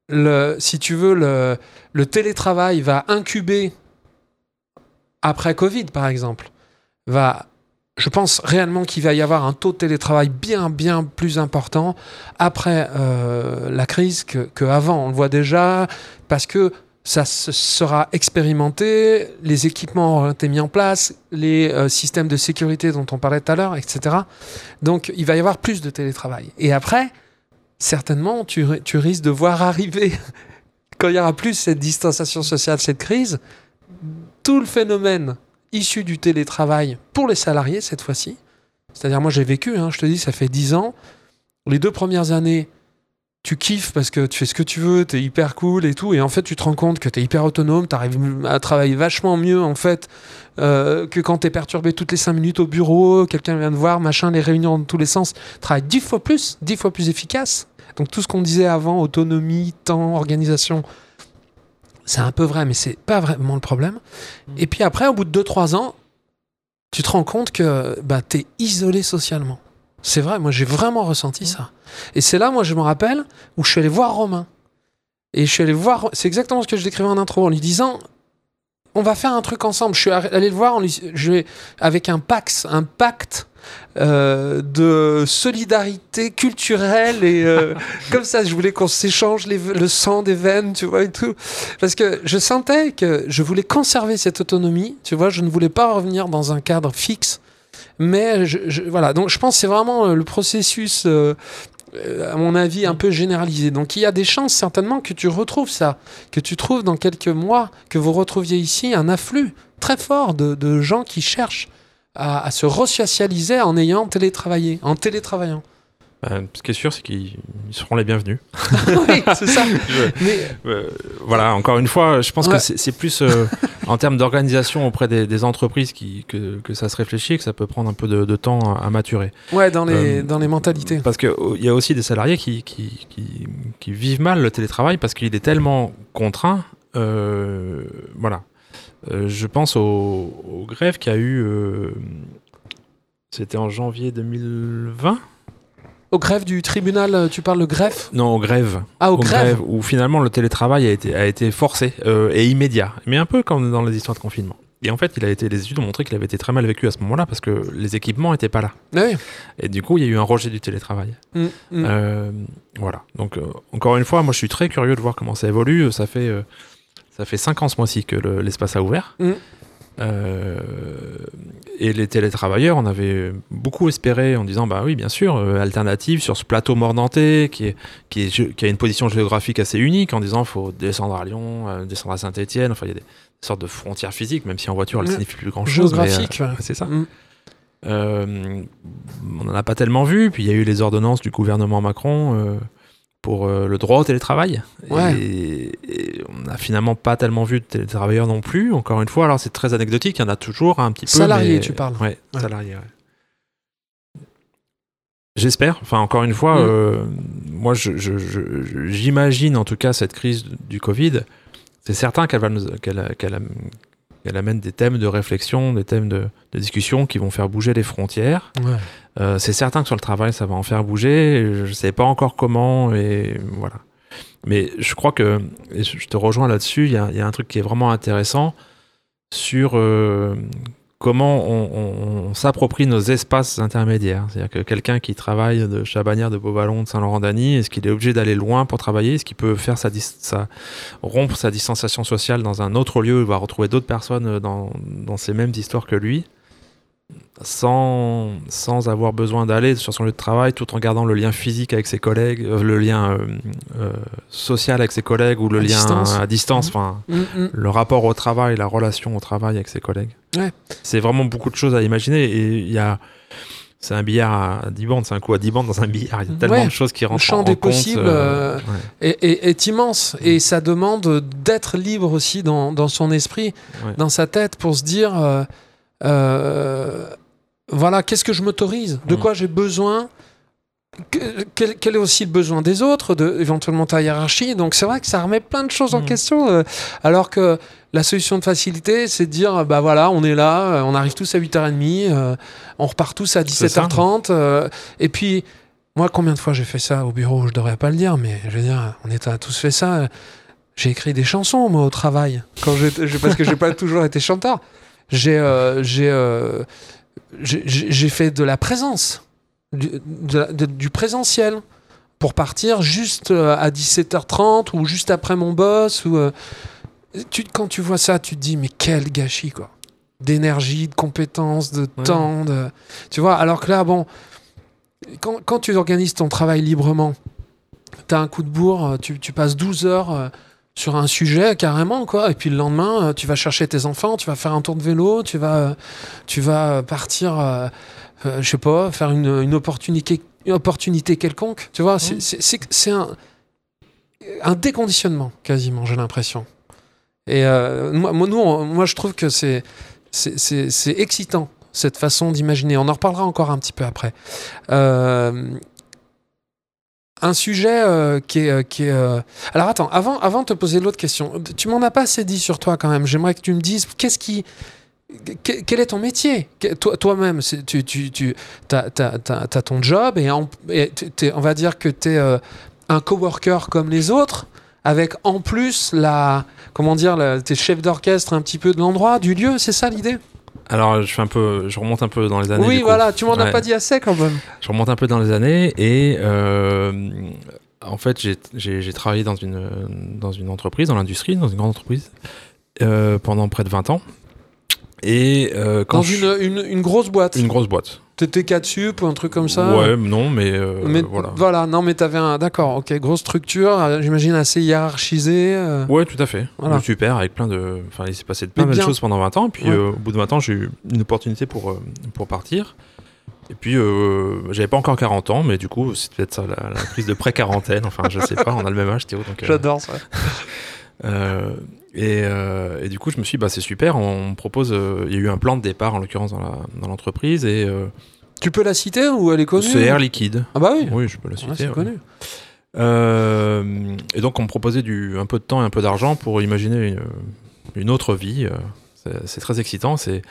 le, si tu veux, le, le télétravail va incuber après Covid, par exemple, va. Je pense réellement qu'il va y avoir un taux de télétravail bien, bien plus important après euh, la crise que, que avant. On le voit déjà parce que ça se sera expérimenté, les équipements auront été mis en place, les euh, systèmes de sécurité dont on parlait tout à l'heure, etc. Donc il va y avoir plus de télétravail. Et après, certainement, tu, tu risques de voir arriver, quand il y aura plus cette distanciation sociale, cette crise, tout le phénomène issu du télétravail pour les salariés cette fois-ci. C'est-à-dire, moi j'ai vécu, hein, je te dis, ça fait 10 ans. Les deux premières années, tu kiffes parce que tu fais ce que tu veux, t'es hyper cool et tout, et en fait tu te rends compte que t'es hyper autonome, t'arrives à travailler vachement mieux en fait euh, que quand t'es perturbé toutes les 5 minutes au bureau, quelqu'un vient te voir, machin, les réunions dans tous les sens, travaille 10 fois plus, 10 fois plus efficace. Donc tout ce qu'on disait avant, autonomie, temps, organisation, c'est un peu vrai, mais c'est pas vraiment le problème. Et puis après, au bout de 2-3 ans, tu te rends compte que bah, t'es isolé socialement. C'est vrai, moi j'ai vraiment ressenti ça. Et c'est là, moi je me rappelle, où je suis allé voir Romain. Et je suis allé voir, c'est exactement ce que je décrivais en intro, en lui disant, on va faire un truc ensemble. Je suis allé le voir en lui, je vais- avec un pax, un pacte euh, de solidarité culturelle et euh, comme ça, je voulais qu'on s'échange le sang des veines, tu vois, et tout. Parce que je sentais que je voulais conserver cette autonomie, tu vois, je ne voulais pas revenir dans un cadre fixe. Mais je, je- voilà, donc je pense que c'est vraiment euh, le processus, euh, à mon avis, un peu généralisé. Donc il y a des chances certainement que tu retrouves ça, que tu trouves dans quelques mois, que vous retrouviez ici un afflux très fort de, de gens qui cherchent à, à se resocialiser en ayant télétravaillé, en télétravaillant. Euh, ce qui est sûr, c'est qu'ils seront les bienvenus. oui, c'est ça. Je- Mais Euh, voilà, encore une fois, je pense Ouais. que c'est plus euh, en termes d'organisation auprès des, des entreprises qui, que, que ça se réfléchit et que ça peut prendre un peu de, de temps à, à maturer. ouais, dans les, Euh, dans les mentalités. Parce qu'il y a aussi des salariés qui, qui, qui, qui vivent mal le télétravail parce qu'il est tellement contraint. voilà. Euh, je pense aux, aux grèves qu'il y a eu. euh, C'était en janvier 2020 Au greffe du tribunal, euh, tu parles de greffe Non, aux grèves. Ah, au aux greffe grèves, où finalement le télétravail a été, a été forcé euh, et immédiat, mais un peu comme dans les histoires de confinement. Et en fait, il a été, les études ont montré qu'il avait été très mal vécu à ce moment-là parce que les équipements n'étaient pas là. Ah oui. Et du coup, il y a eu un rejet du télétravail. Mm, mm. Euh, voilà. Donc, euh, encore une fois, moi, je suis très curieux de voir comment ça évolue. Ça fait, ça fait cinq ans ce mois-ci que le- l'espace a ouvert. Mm. Euh, et les télétravailleurs, on avait beaucoup espéré en disant bah oui, bien sûr, euh, alternative sur ce plateau mordantais qui, est, qui, est, qui a une position géographique assez unique en disant faut descendre à Lyon, euh, descendre à Saint-Etienne. Enfin, il y a des sortes de frontières physiques, même si en voiture, elle Ouais. signifie plus grand-chose. mais, Géographique, ouais. c'est ça. Mm. Euh, on n'en a pas tellement vu. Puis il y a eu les ordonnances du gouvernement Macron pour euh, le droit au télétravail. Ouais. Et, et on n'a finalement pas tellement vu de télétravailleurs non plus. Encore une fois, alors c'est très anecdotique. Il y en a toujours un petit peu. Salariés, mais- tu parles. Ouais, ouais. J'espère. Enfin, encore une fois, Mm. euh, moi, j'imagine en tout cas cette crise du Covid. C'est certain qu'elle va nous, qu'elle, qu'elle qu'elle amène des thèmes de réflexion, des thèmes de, de discussion qui vont faire bouger les frontières. Ouais. Euh, c'est certain que sur le travail, ça va en faire bouger. Je ne sais pas encore comment et voilà. Mais je crois que, et je te rejoins là-dessus, il y a, il y a un truc qui est vraiment intéressant sur euh, comment on, s'approprie nos espaces intermédiaires. C'est-à-dire que quelqu'un qui travaille de Chabanière, de Beauvallon, de Saint-Laurent-d'Agny, est-ce qu'il est obligé d'aller loin pour travailler? Est-ce qu'il peut faire sa, sa- rompre sa distanciation sociale dans un autre lieu où il va retrouver d'autres personnes dans, dans ces mêmes histoires que lui? Sans, sans avoir besoin d'aller sur son lieu de travail tout en gardant le lien physique avec ses collègues, euh, le lien euh, euh, social avec ses collègues ou le À lien distance. à distance, enfin Mm, mm. le rapport au travail, la relation au travail avec ses collègues. Ouais. C'est vraiment beaucoup de choses à imaginer et il y a c'est un billard à 10 bandes, c'est un coup à 10 bandes dans un billard. Il y a tellement Ouais. de choses qui rentrent champ en des compte, possibles, euh, euh, ouais, est, est- est immense et ça demande d'être libre aussi dans, dans son esprit, ouais. dans sa tête pour se dire euh, euh, voilà, qu'est-ce que je m'autorise? De quoi j'ai besoin? Que- quel, quel est aussi le besoin des autres, de, éventuellement ta hiérarchie? Donc c'est vrai que ça remet plein de choses en Mm. question. euh, alors que la solution de facilité, c'est de dire bah voilà, on est là, euh, on arrive tous à 8h30, euh, on repart tous à C'est ça. 17h30. euh, et puis, moi, combien de fois j'ai fait ça au bureau? Je devrais pas le dire, mais je veux dire, on est à tous fait ça. J'ai écrit des chansons, moi, au travail, quand parce que j'ai pas toujours été chanteur. J'ai euh, j'ai, euh, j'ai- fait de la présence, du, de la- de- du présentiel, pour partir juste euh, à 17h30 ou juste après mon boss. Ou, tu, quand tu vois ça, tu te dis, mais quel gâchis, quoi. D'énergie, de compétences, de Ouais. temps. De... Tu vois, alors que là, bon, quand, quand tu organises ton travail librement, tu as un coup de bourre, tu, tu passes 12 heures sur un sujet carrément, quoi. Et puis le lendemain, euh, tu vas chercher tes enfants, tu vas faire un tour de vélo, tu vas, euh, tu vas partir, euh, euh, je sais pas, faire une, une opportunité, une opportunité quelconque. Tu vois, c'est- un, un déconditionnement quasiment, j'ai l'impression. Et euh, moi, moi, nous, on- moi, je trouve que c'est c'est- c'est c'est excitant cette façon d'imaginer. On en reparlera encore un petit peu après. Un sujet euh, qui est. euh, qui euh, Alors attends, avant, avant de te poser l'autre question, tu m'en as pas assez dit sur toi quand même. J'aimerais que tu me dises qu'est-ce qui. que- Quel est ton métier? Toi-même, tu, tu, tu as, ton job et, on va dire que tu es un coworker comme les autres, avec en plus la. Comment dire, t'es chef d'orchestre un petit peu de l'endroit, du lieu, c'est ça l'idée? Alors je fais un peu, je remonte un peu dans les années. Oui, coup. voilà, tu m'en as Ouais. pas dit assez quand même. Je remonte un peu dans les années et euh, en fait j'ai- travaillé dans une, dans une entreprise, dans l'industrie, dans une grande entreprise euh, pendant près de 20 ans. Et euh, quand Dans je- une, une, une grosse boîte. une grosse boîte. T'étais 4 sup ou un truc comme ça Ouais, non, mais, euh, Mais voilà. non, mais t'avais un. D'accord, ok, grosse structure, euh, j'imagine assez hiérarchisée. euh. Ouais, tout à fait. Voilà. Super, avec plein de. Enfin, il s'est passé mal de bien. choses pendant 20 ans. Puis, Ouais. euh, au bout de 20 ans, j'ai eu une opportunité pour, pour partir. Et puis, j'avais pas encore 40 ans, mais du coup, c'est peut-être ça, la, la crise de pré-quarantaine. Enfin, je sais pas, on a le même âge, Théo. J'adore ça. Euh, et, euh, et du coup, je me suis dit, bah, c'est super, on propose. euh, Il y a eu un plan de départ, en l'occurrence, dans l'entreprise. et euh, Tu peux la citer ou elle est connue? C'est Air Liquide. Ah bah oui, Oui, je peux la citer. c'est ouais. connu. Et donc, on me proposait du, un peu de temps et un peu d'argent pour imaginer une, une autre vie. c'est- C'est très excitant. C'est.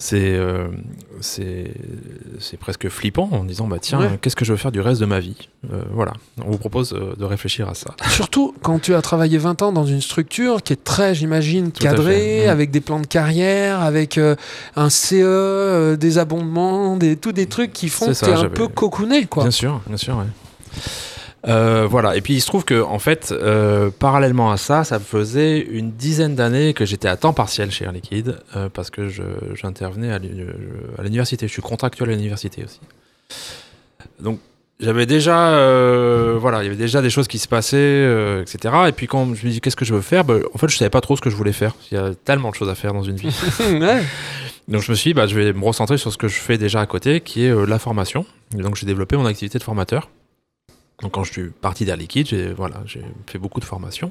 C'est euh, c'est presque flippant en disant bah tiens Ouais. qu'est-ce que je veux faire du reste de ma vie? Euh, voilà on vous propose euh, de réfléchir à ça Surtout quand tu as travaillé 20 ans dans une structure qui est très, j'imagine, cadrée, fait. Mm. avec des plans de carrière, avec euh, un CE, des abondements, des, tous des trucs qui font que tu es un peu cocooné, quoi. Bien sûr, bien sûr, ouais. Euh, voilà, et puis il se trouve que, en fait, euh, parallèlement à ça, ça faisait une dizaine d'années que j'étais à temps partiel chez Air Liquide, euh, parce que j'intervenais à l'uni- à l'université. Je suis contractuel à l'université aussi. Donc, j'avais déjà, voilà, il y avait déjà des choses qui se passaient, etc. Et puis quand je me dis qu'est-ce que je veux faire, bah, en fait, je savais pas trop ce que je voulais faire. Il y a tellement de choses à faire dans une vie. ouais. Donc je me suis dit, bah, je vais me recentrer sur ce que je fais déjà à côté, qui est la formation. Et donc j'ai développé mon activité de formateur. Donc quand je suis parti d'Air Liquide, j'ai voilà, fait beaucoup de formations.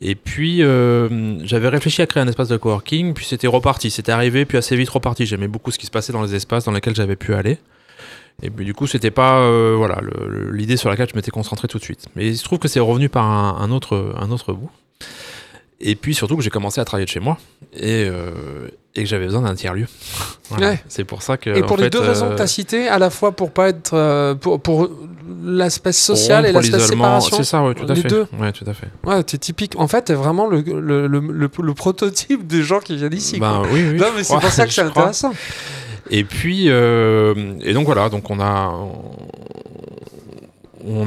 Et puis euh, j'avais réfléchi à créer un espace de coworking, puis c'était reparti. C'était arrivé, puis assez vite reparti. J'aimais beaucoup ce qui se passait dans les espaces dans lesquels j'avais pu aller. Et puis du coup, c'était pas euh, voilà l'idée sur laquelle je m'étais concentré tout de suite. Mais il se trouve que c'est revenu par un autre, un autre bout. Et puis surtout que j'ai commencé à travailler de chez moi et, euh, et que j'avais besoin d'un tiers lieu. Voilà. Ouais. C'est pour ça que. Et pour les fait, deux raisons que euh, tu as citées, à la fois pour pas être euh, pour, pour l'aspect social et l'aspect séparation. C'est ça, oui, tout à les fait. deux. Ouais, tout à fait. Ouais, t'es typique. En fait, t'es vraiment le, le, le, le- le prototype des gens qui viennent ici. Ben quoi. oui, oui. non, mais c'est pour ça que c'est intéressant. Et puis, euh, et donc voilà, donc on a, on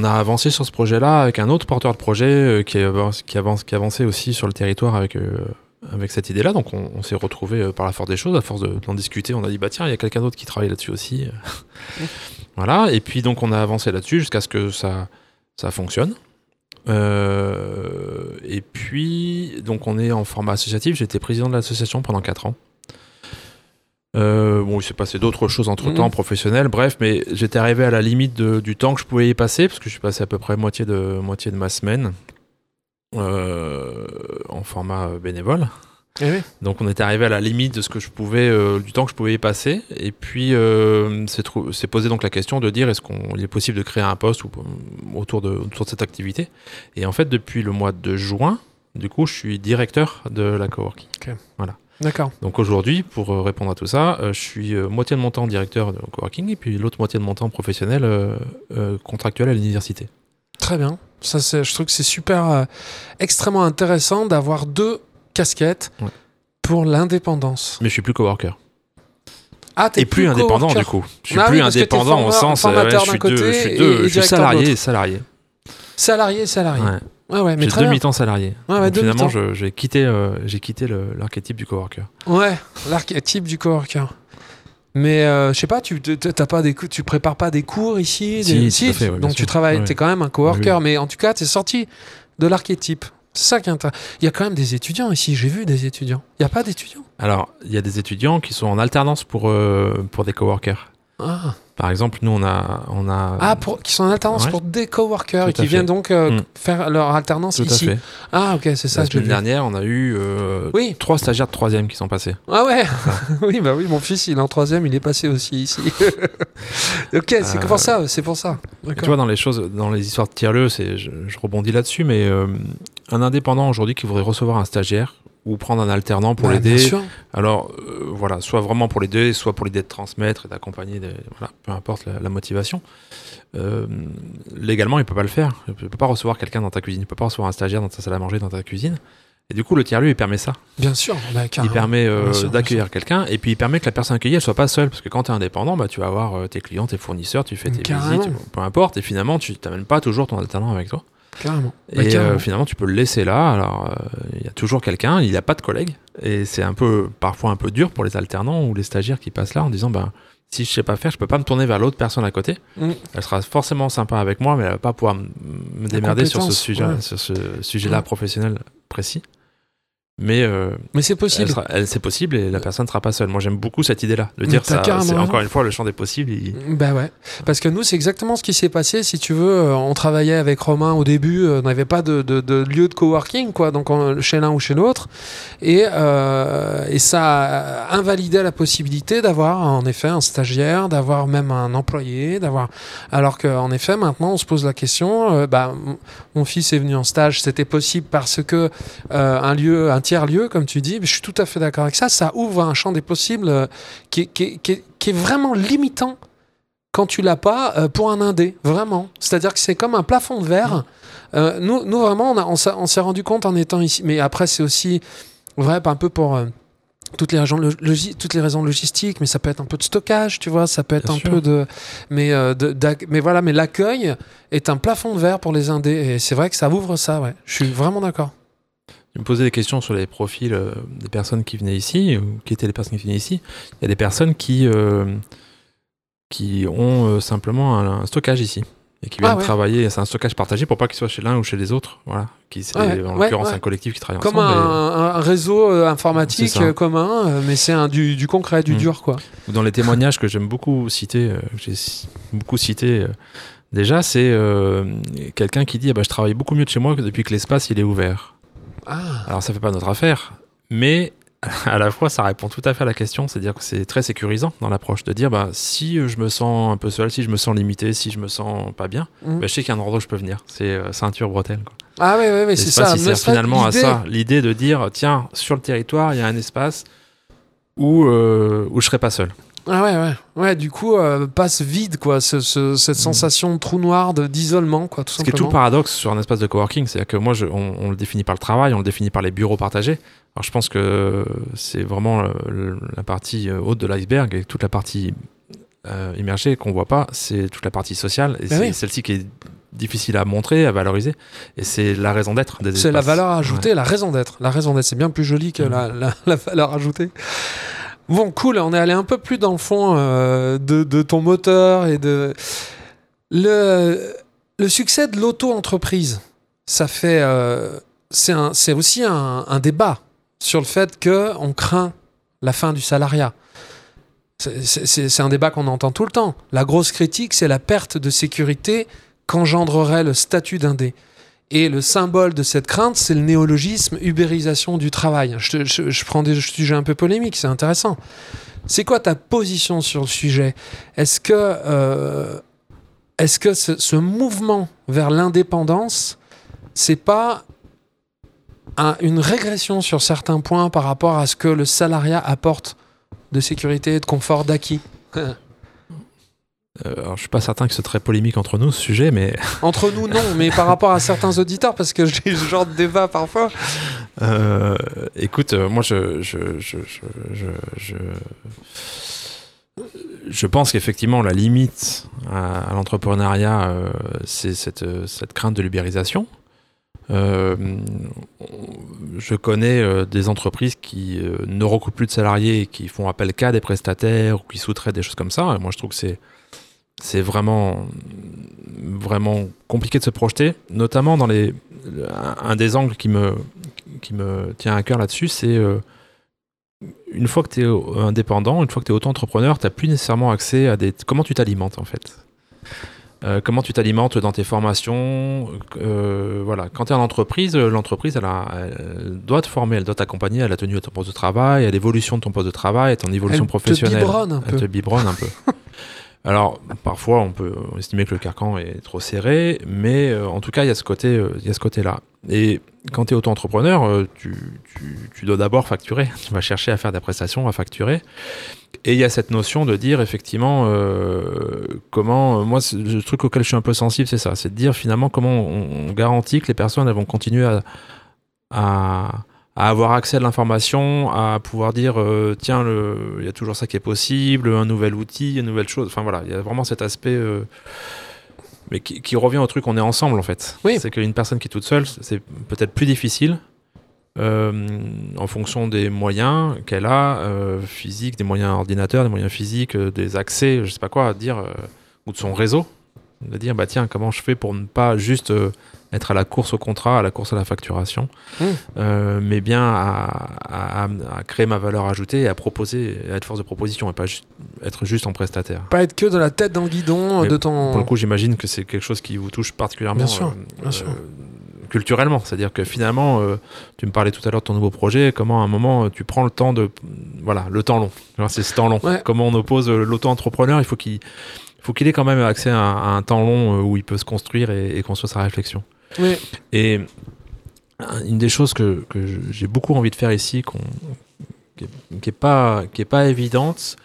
a avancé sur ce projet-là avec un autre porteur de projet euh, qui, avance, qui, avance, qui avançait aussi sur le territoire avec, euh, avec cette idée-là. Donc on, on s'est retrouvé euh, par la force des choses, à force de- d'en discuter, on a dit bah tiens, il y a quelqu'un d'autre qui travaille là-dessus aussi. voilà, et puis donc on a avancé là-dessus jusqu'à ce que ça, ça fonctionne. Euh, et puis, donc on est en format associatif. J'étais président de l'association pendant 4 ans. Euh, bon, il s'est passé d'autres choses entre temps, Mhm. professionnelles, bref, mais j'étais arrivé à la limite de- du temps que je pouvais y passer, parce que je suis passé à peu près moitié de, moitié de ma semaine euh, en format bénévole. Eh oui. Donc on était arrivé à la limite de ce que je pouvais, euh, du temps que je pouvais y passer. Et puis c'est posé donc la question de dire est-ce qu'il est possible de créer un poste ou, autour, de, autour de cette activité? Et en fait depuis le mois de juin, du coup je suis directeur de la coworking. D'accord. Donc aujourd'hui, pour euh, répondre à tout ça, euh, je suis euh, moitié de mon temps directeur de coworking et puis l'autre moitié de mon temps professionnel contractuel à l'université. Très bien. Ça, c'est- je trouve que c'est super, euh, extrêmement intéressant d'avoir deux casquettes Ouais. pour l'indépendance. Mais je suis plus coworker. Ah, t'es Et plus, indépendant du coup. Je suis Ah plus indépendant au sens. formateur je suis deux, je suis, deux, je suis salarié et salarié. Salarié, salarié. Ouais. Ouais, ouais, mais J'ai demi-temps salarié. Ouais, finalement, j'ai quitté, euh, j'ai quitté l'archétype du coworker. Ouais, l'archétype du coworker. Mais euh, je sais pas, tu t'as pas des tu prépares pas des cours ici Si, des- fait, ouais, bien donc tu travailles, Ouais. t'es quand même un coworker, Oui, mais en tout cas, t'es sorti de l'archétype. C'est ça qui est intéressant. Il y a quand même des étudiants ici, j'ai vu des étudiants. Il y a pas d'étudiants? Alors, il y a des étudiants qui sont en alternance pour, euh, pour des coworkers. Ah. Par exemple, nous, on a. On a Ah, pour, qui sont en alternance Ouais. pour des coworkers et qui à viennent donc euh, Mm. faire leur alternance tout à ici. fait. Ah, ok, c'est ça. La semaine dernière, on a eu euh, Oui. trois stagiaires de troisième qui sont passés. Ah ouais Oui, bah oui, mon fils, il est en troisième, il est passé aussi ici. ok, c'est Euh, pour ça, c'est pour ça. Tu vois, dans les choses, dans les histoires de tiers-lieux, c'est, je, je rebondis là-dessus, mais euh, un indépendant aujourd'hui qui voudrait recevoir un stagiaire ou prendre un alternant pour Ouais, l'aider, alors euh, voilà, soit vraiment pour l'aider, soit pour l'aider de transmettre et d'accompagner, voilà, peu importe la, la motivation. Euh, légalement, il peut pas le faire. Il peut peut pas recevoir quelqu'un dans ta cuisine, il peut pas recevoir un stagiaire dans ta salle à manger, dans ta cuisine. Et du coup, le tiers-lieu, il permet ça. Bien sûr. Bah, Il permet euh, d'accueillir quelqu'un et puis il permet que la personne accueillie elle soit pas seule parce que quand tu es indépendant bah, tu vas avoir tes clients tes fournisseurs tu fais tes Carrément. visites peu importe et finalement tu t'amènes pas toujours ton alternant avec toi Carrément. Bah, et carrément. euh, finalement tu peux le laisser là alors euh, il y a toujours quelqu'un il a pas de collègue et c'est un peu parfois un peu dur pour les alternants ou les stagiaires qui passent là en disant bah si je sais pas faire je peux pas me tourner vers l'autre personne à côté Mm. elle sera forcément sympa avec moi mais elle va pas pouvoir me démerder sur ce compétence, sujet ouais. sur ce sujet là Ouais. professionnel précis mais euh, Mais c'est possible. c'est possible et la personne sera pas seule. Moi, j'aime beaucoup cette idée-là. De dire ça, encore une fois le champ des possibles. il- Bah ouais. Parce que nous, c'est exactement ce qui s'est passé. Si tu veux, euh, on travaillait avec Romain au début, euh, on n'avait pas de, de- de lieu de coworking, quoi, donc on- chez l'un ou chez l'autre. Et, euh, et ça a invalidé la possibilité d'avoir, en effet, un stagiaire, d'avoir même un employé, d'avoir. Alors qu'en effet, maintenant, on se pose la question. euh, bah, mon fils est venu en stage, c'était possible parce que un lieu, un tiers lieu, comme tu dis. Je suis tout à fait d'accord avec ça. Ça ouvre un champ des possibles euh, qui, est- qui est- qui est- qui est vraiment limitant quand tu l'as pas euh, pour un indé, vraiment. C'est-à-dire que c'est comme un plafond de verre. Euh, nous, nous, vraiment, on, a- on s'est- rendu compte en étant ici. Mais après, c'est aussi vrai un peu pour. euh, toutes les raisons toutes les raisons logistiques mais ça peut être un peu de stockage tu vois ça peut être un peu de mais de, mais voilà mais l'accueil est un plafond de verre pour les indés et c'est vrai que ça ouvre ça ouais je suis vraiment d'accord je me posais des questions sur les profils des personnes qui venaient ici ou qui étaient les personnes qui venaient ici il y a des personnes qui qui ont simplement un stockage ici et qui viennent ah travailler. C'est un stockage partagé pour pas qu'ils soient chez l'un ou chez les autres. Voilà. Qui, c'est en l'occurrence un collectif qui travaille Comme ensemble. Comme un, réseau euh, informatique euh, commun, euh, mais c'est un, du, du, concret, du mm. dur. Quoi. Dans les témoignages que j'aime beaucoup citer, j'ai beaucoup cité déjà, c'est quelqu'un qui dit ah bah, Je travaille beaucoup mieux de chez moi que depuis que l'espace il est ouvert. Ah. Alors ça fait pas notre affaire, mais à la fois, ça répond tout à fait à la question, c'est-à-dire que c'est très sécurisant dans l'approche de dire bah, si je me sens un peu seul, si je me sens limité, si je me sens pas bien, mmh. bah, je sais qu'il y a un endroit où je peux venir. C'est euh, ceinture bretelle. Quoi. Ah oui, oui, oui c'est ça. sert finalement à ça, l'idée de dire tiens, sur le territoire, il y a un espace où, euh, où je serai pas seul. Ah ouais, ouais. Ouais, du coup, euh, passe vide, quoi, ce, cette mmh. sensation de trou noir, d'isolement, quoi, tout Ce qui est tout le paradoxe sur un espace de coworking, c'est que moi, je, on, on, le définit par le travail, on le définit par les bureaux partagés. Alors je pense que c'est vraiment la partie euh, haute de l'iceberg et toute la partie euh, immergée qu'on voit pas, c'est toute la partie sociale et bah c'est celle-ci qui est difficile à montrer, à valoriser et c'est la raison d'être des C'est la valeur ajoutée, la raison d'être. La raison d'être, c'est bien plus joli que la, la, valeur ajoutée. Bon, cool, on est allé un peu plus dans le fond euh, de, ton moteur et de... Le, succès de l'auto-entreprise, ça fait... Euh, c'est aussi un, un débat sur le fait qu'on craint la fin du salariat. C'est un débat qu'on entend tout le temps. La grosse critique, c'est la perte de sécurité qu'engendrerait le statut d'indé. Et le symbole de cette crainte, c'est le néologisme ubérisation du travail. Je, prends des sujets un peu polémiques, c'est intéressant. C'est quoi ta position sur le sujet? Est-ce que, euh, est-ce que ce, mouvement vers l'indépendance, c'est pas une régression sur certains points par rapport à ce que le salariat apporte de sécurité de confort d'acquis? Euh, alors, je suis pas certain que ce soit très polémique entre nous ce sujet, mais entre nous non, mais par rapport à certains auditeurs, parce que j'ai ce genre de débat parfois. Euh, écoute, euh, moi je je, je, je, je pense qu'effectivement la limite à, l'entrepreneuriat, c'est cette, cette crainte de libérisation. Euh, je connais euh, des entreprises qui euh, ne recoupent plus de salariés, qui font appel qu'à des prestataires ou qui sous-traitent des choses comme ça. Et moi, je trouve que c'est c'est vraiment vraiment compliqué de se projeter, notamment dans les un des angles qui me qui me tient à cœur là-dessus, c'est une fois que tu es indépendant, une fois que tu es auto-entrepreneur, tu n'as plus nécessairement accès à des comment tu t'alimentes en fait? Euh, comment tu t'alimentes dans tes formations? Euh, voilà. Quand tu es en entreprise, l'entreprise, elle, doit te former, elle doit t'accompagner à la tenue de ton poste de travail, à l'évolution de ton poste de travail, à ton évolution professionnelle. Te biberonne un elle te biberonne un peu. Alors, parfois, on peut estimer que le carcan est trop serré, mais euh, en tout cas, il y a ce côté, ce côté-là. Et quand tu es auto-entrepreneur, tu, dois d'abord facturer. Tu vas chercher à faire des prestations, à facturer. Et il y a cette notion de dire effectivement euh, comment, moi le truc auquel je suis un peu sensible c'est ça, c'est de dire finalement comment on, garantit que les personnes vont continuer à, avoir accès à l'information, à pouvoir dire euh, tiens il y a toujours ça qui est possible, un nouvel outil, une nouvelle chose, enfin voilà, il y a vraiment cet aspect euh, mais qui, qui, revient au truc on est ensemble en fait. Oui. C'est qu'une personne qui est toute seule c'est peut-être plus difficile euh, en fonction des moyens qu'elle a, physiques, des moyens ordinateurs, des moyens physiques, des accès, je sais pas quoi, à dire, ou de son réseau, de dire, bah tiens, comment je fais pour ne pas juste être à la course au contrat, à la course à la facturation, mmh. mais bien à, créer ma valeur ajoutée et à proposer, à être force de proposition et pas être juste en prestataire. Pas être que de la tête dans le guidon de ton. Pour le coup, j'imagine que c'est quelque chose qui vous touche particulièrement. Bien sûr, bien sûr culturellement. C'est-à-dire que finalement, euh, tu me parlais tout à l'heure de ton nouveau projet, comment à un moment tu prends le temps de. Voilà, le temps long. C'est ce temps long. Comment on oppose euh, l'auto-entrepreneur, il faut qu'il faut qu'il ait quand même accès à, un temps long euh, où il peut se construire et, construire sa réflexion. Et une des choses que, que j'ai beaucoup envie de faire ici, qui n'est pas, qui est pas évidente,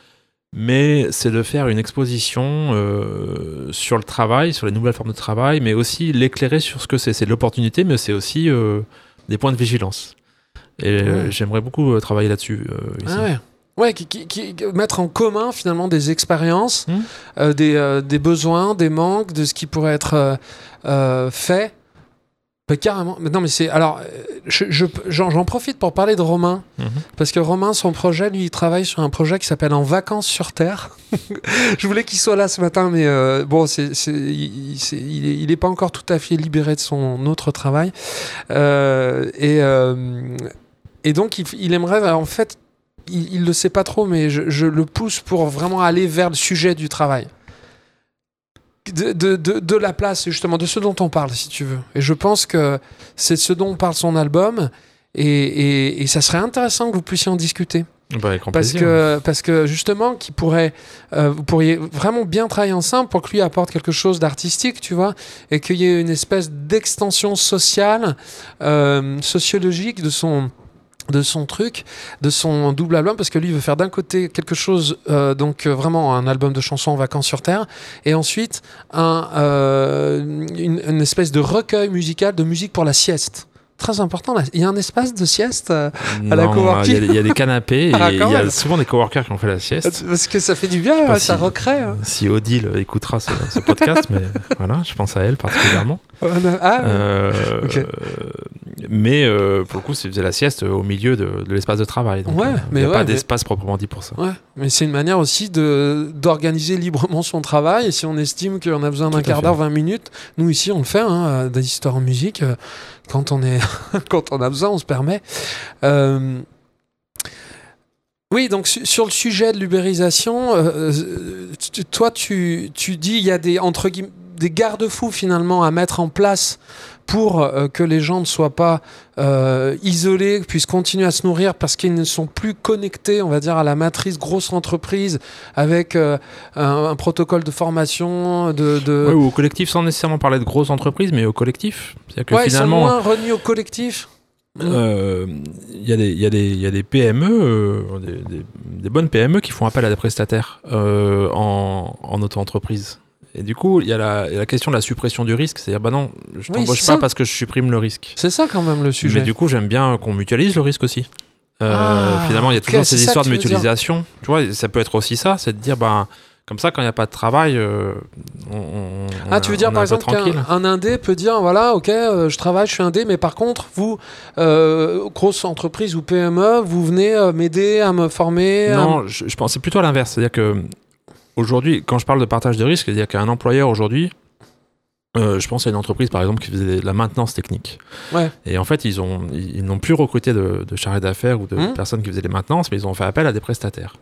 mais c'est de faire une exposition euh, sur le travail, sur les nouvelles formes de travail, mais aussi l'éclairer sur ce que c'est. C'est de l'opportunité, mais c'est aussi euh, des points de vigilance. Et euh, j'aimerais beaucoup euh, travailler là-dessus. euh. Ah ouais. Ouais, qui, qui- qui- mettre en commun finalement des expériences, euh, des, euh, des besoins, des manques, de ce qui pourrait être euh, euh, fait. Bah, carrément. Non, mais c'est. Alors, euh, je- je- j'en j'en profite pour parler de Romain. Mhm. Parce que Romain, son projet, lui, il travaille sur un projet qui s'appelle En vacances sur Terre. je voulais qu'il soit là ce matin, mais euh, bon, c'est, il, il est, pas encore tout à fait libéré de son autre travail. Euh, et, euh, et donc, il, il aimerait, en fait, il, il le sait pas trop, mais je, je le pousse pour vraiment aller vers le sujet du travail. De, de, de, de la place, justement, de ce dont on parle, si tu veux. Et je pense que c'est ce dont parle son album. Et, et, et ça serait intéressant que vous puissiez en discuter. Bah, avec Parce plaisir. que, parce que justement, qui pourrait, euh, vous pourriez vraiment bien travailler ensemble pour que lui apporte quelque chose d'artistique, tu vois, et qu'il y ait une espèce d'extension sociale, euh, sociologique de son de son truc, de son double album, parce que lui il veut faire d'un côté quelque chose, euh, donc euh, vraiment un album de chansons en vacances sur Terre, et ensuite un, euh, une, une espèce de recueil musical de musique pour la sieste. Très important, là. il y a un espace de sieste euh, à la coworking. Il y a- il y, a des canapés et Ah, il y a même. souvent des coworkers qui ont fait la sieste. Parce que ça fait du bien, ça recrée. hein. Si Odile écoutera ce, ce podcast, mais voilà, je pense à elle particulièrement. Ah, Euh, mais euh, pour le coup, c'est la sieste au milieu de, de l'espace de travail. Donc, Ouais, euh, mais il n'y a ouais, pas mais- d'espace proprement dit pour ça. ouais, mais c'est une manière aussi d'organiser librement son travail. Et si on estime qu'on a besoin d'un quart d'heure, 20 minutes, nous ici on le fait, hein, des histoires en musique. Quand on est, quand on a besoin, on se permet. Euh, Oui, donc su- sur le sujet de l'ubérisation, euh, euh, toi tu, tu dis il y a des entre guillemets, des garde-fous finalement à mettre en place pour euh, que les gens ne soient pas euh, isolés, puissent continuer à se nourrir parce qu'ils ne sont plus connectés, on va dire, à la matrice grosse entreprise avec euh, un, un protocole de formation, de... de... Ouais, ou au collectif, sans nécessairement parler de grosses entreprises, mais au collectif. C'est-à-dire que Ouais, ils sont finalement, moins renus au collectif. euh, il y, a des- y, y a PME, euh, des, des- des bonnes PME qui font appel à des prestataires euh, en, en auto-entreprise. Et du coup, il y, a la- il y a la question de la suppression du risque. C'est-à-dire, bah non, je Oui, t'embauche pas parce que je supprime le risque. C'est ça quand même le sujet. Mais du coup, j'aime bien qu'on mutualise le risque aussi. Euh, Ah, finalement, il y a toujours ces histoires de mutualisation. Tu vois, ça peut être aussi ça, c'est de dire, ben, comme ça, quand il n'y a pas de travail, euh, on, Ah, tu veux dire par exemple qu'un un indé peut dire voilà, ok, euh, je travaille, je suis indé, mais par contre, vous, euh, grosse entreprise ou PME, vous venez m'aider à me former. à Non, je, je pensais plutôt à l'inverse. C'est-à-dire que aujourd'hui, quand je parle de partage de risque, c'est-à-dire qu'un employeur aujourd'hui, euh, je pense à une entreprise par exemple qui faisait de la maintenance technique. Ouais. Et en fait, ils ont, ils, n'ont plus recruté de, de chargés d'affaires ou de Hmm. personnes qui faisaient les maintenances, mais ils ont fait appel à des prestataires.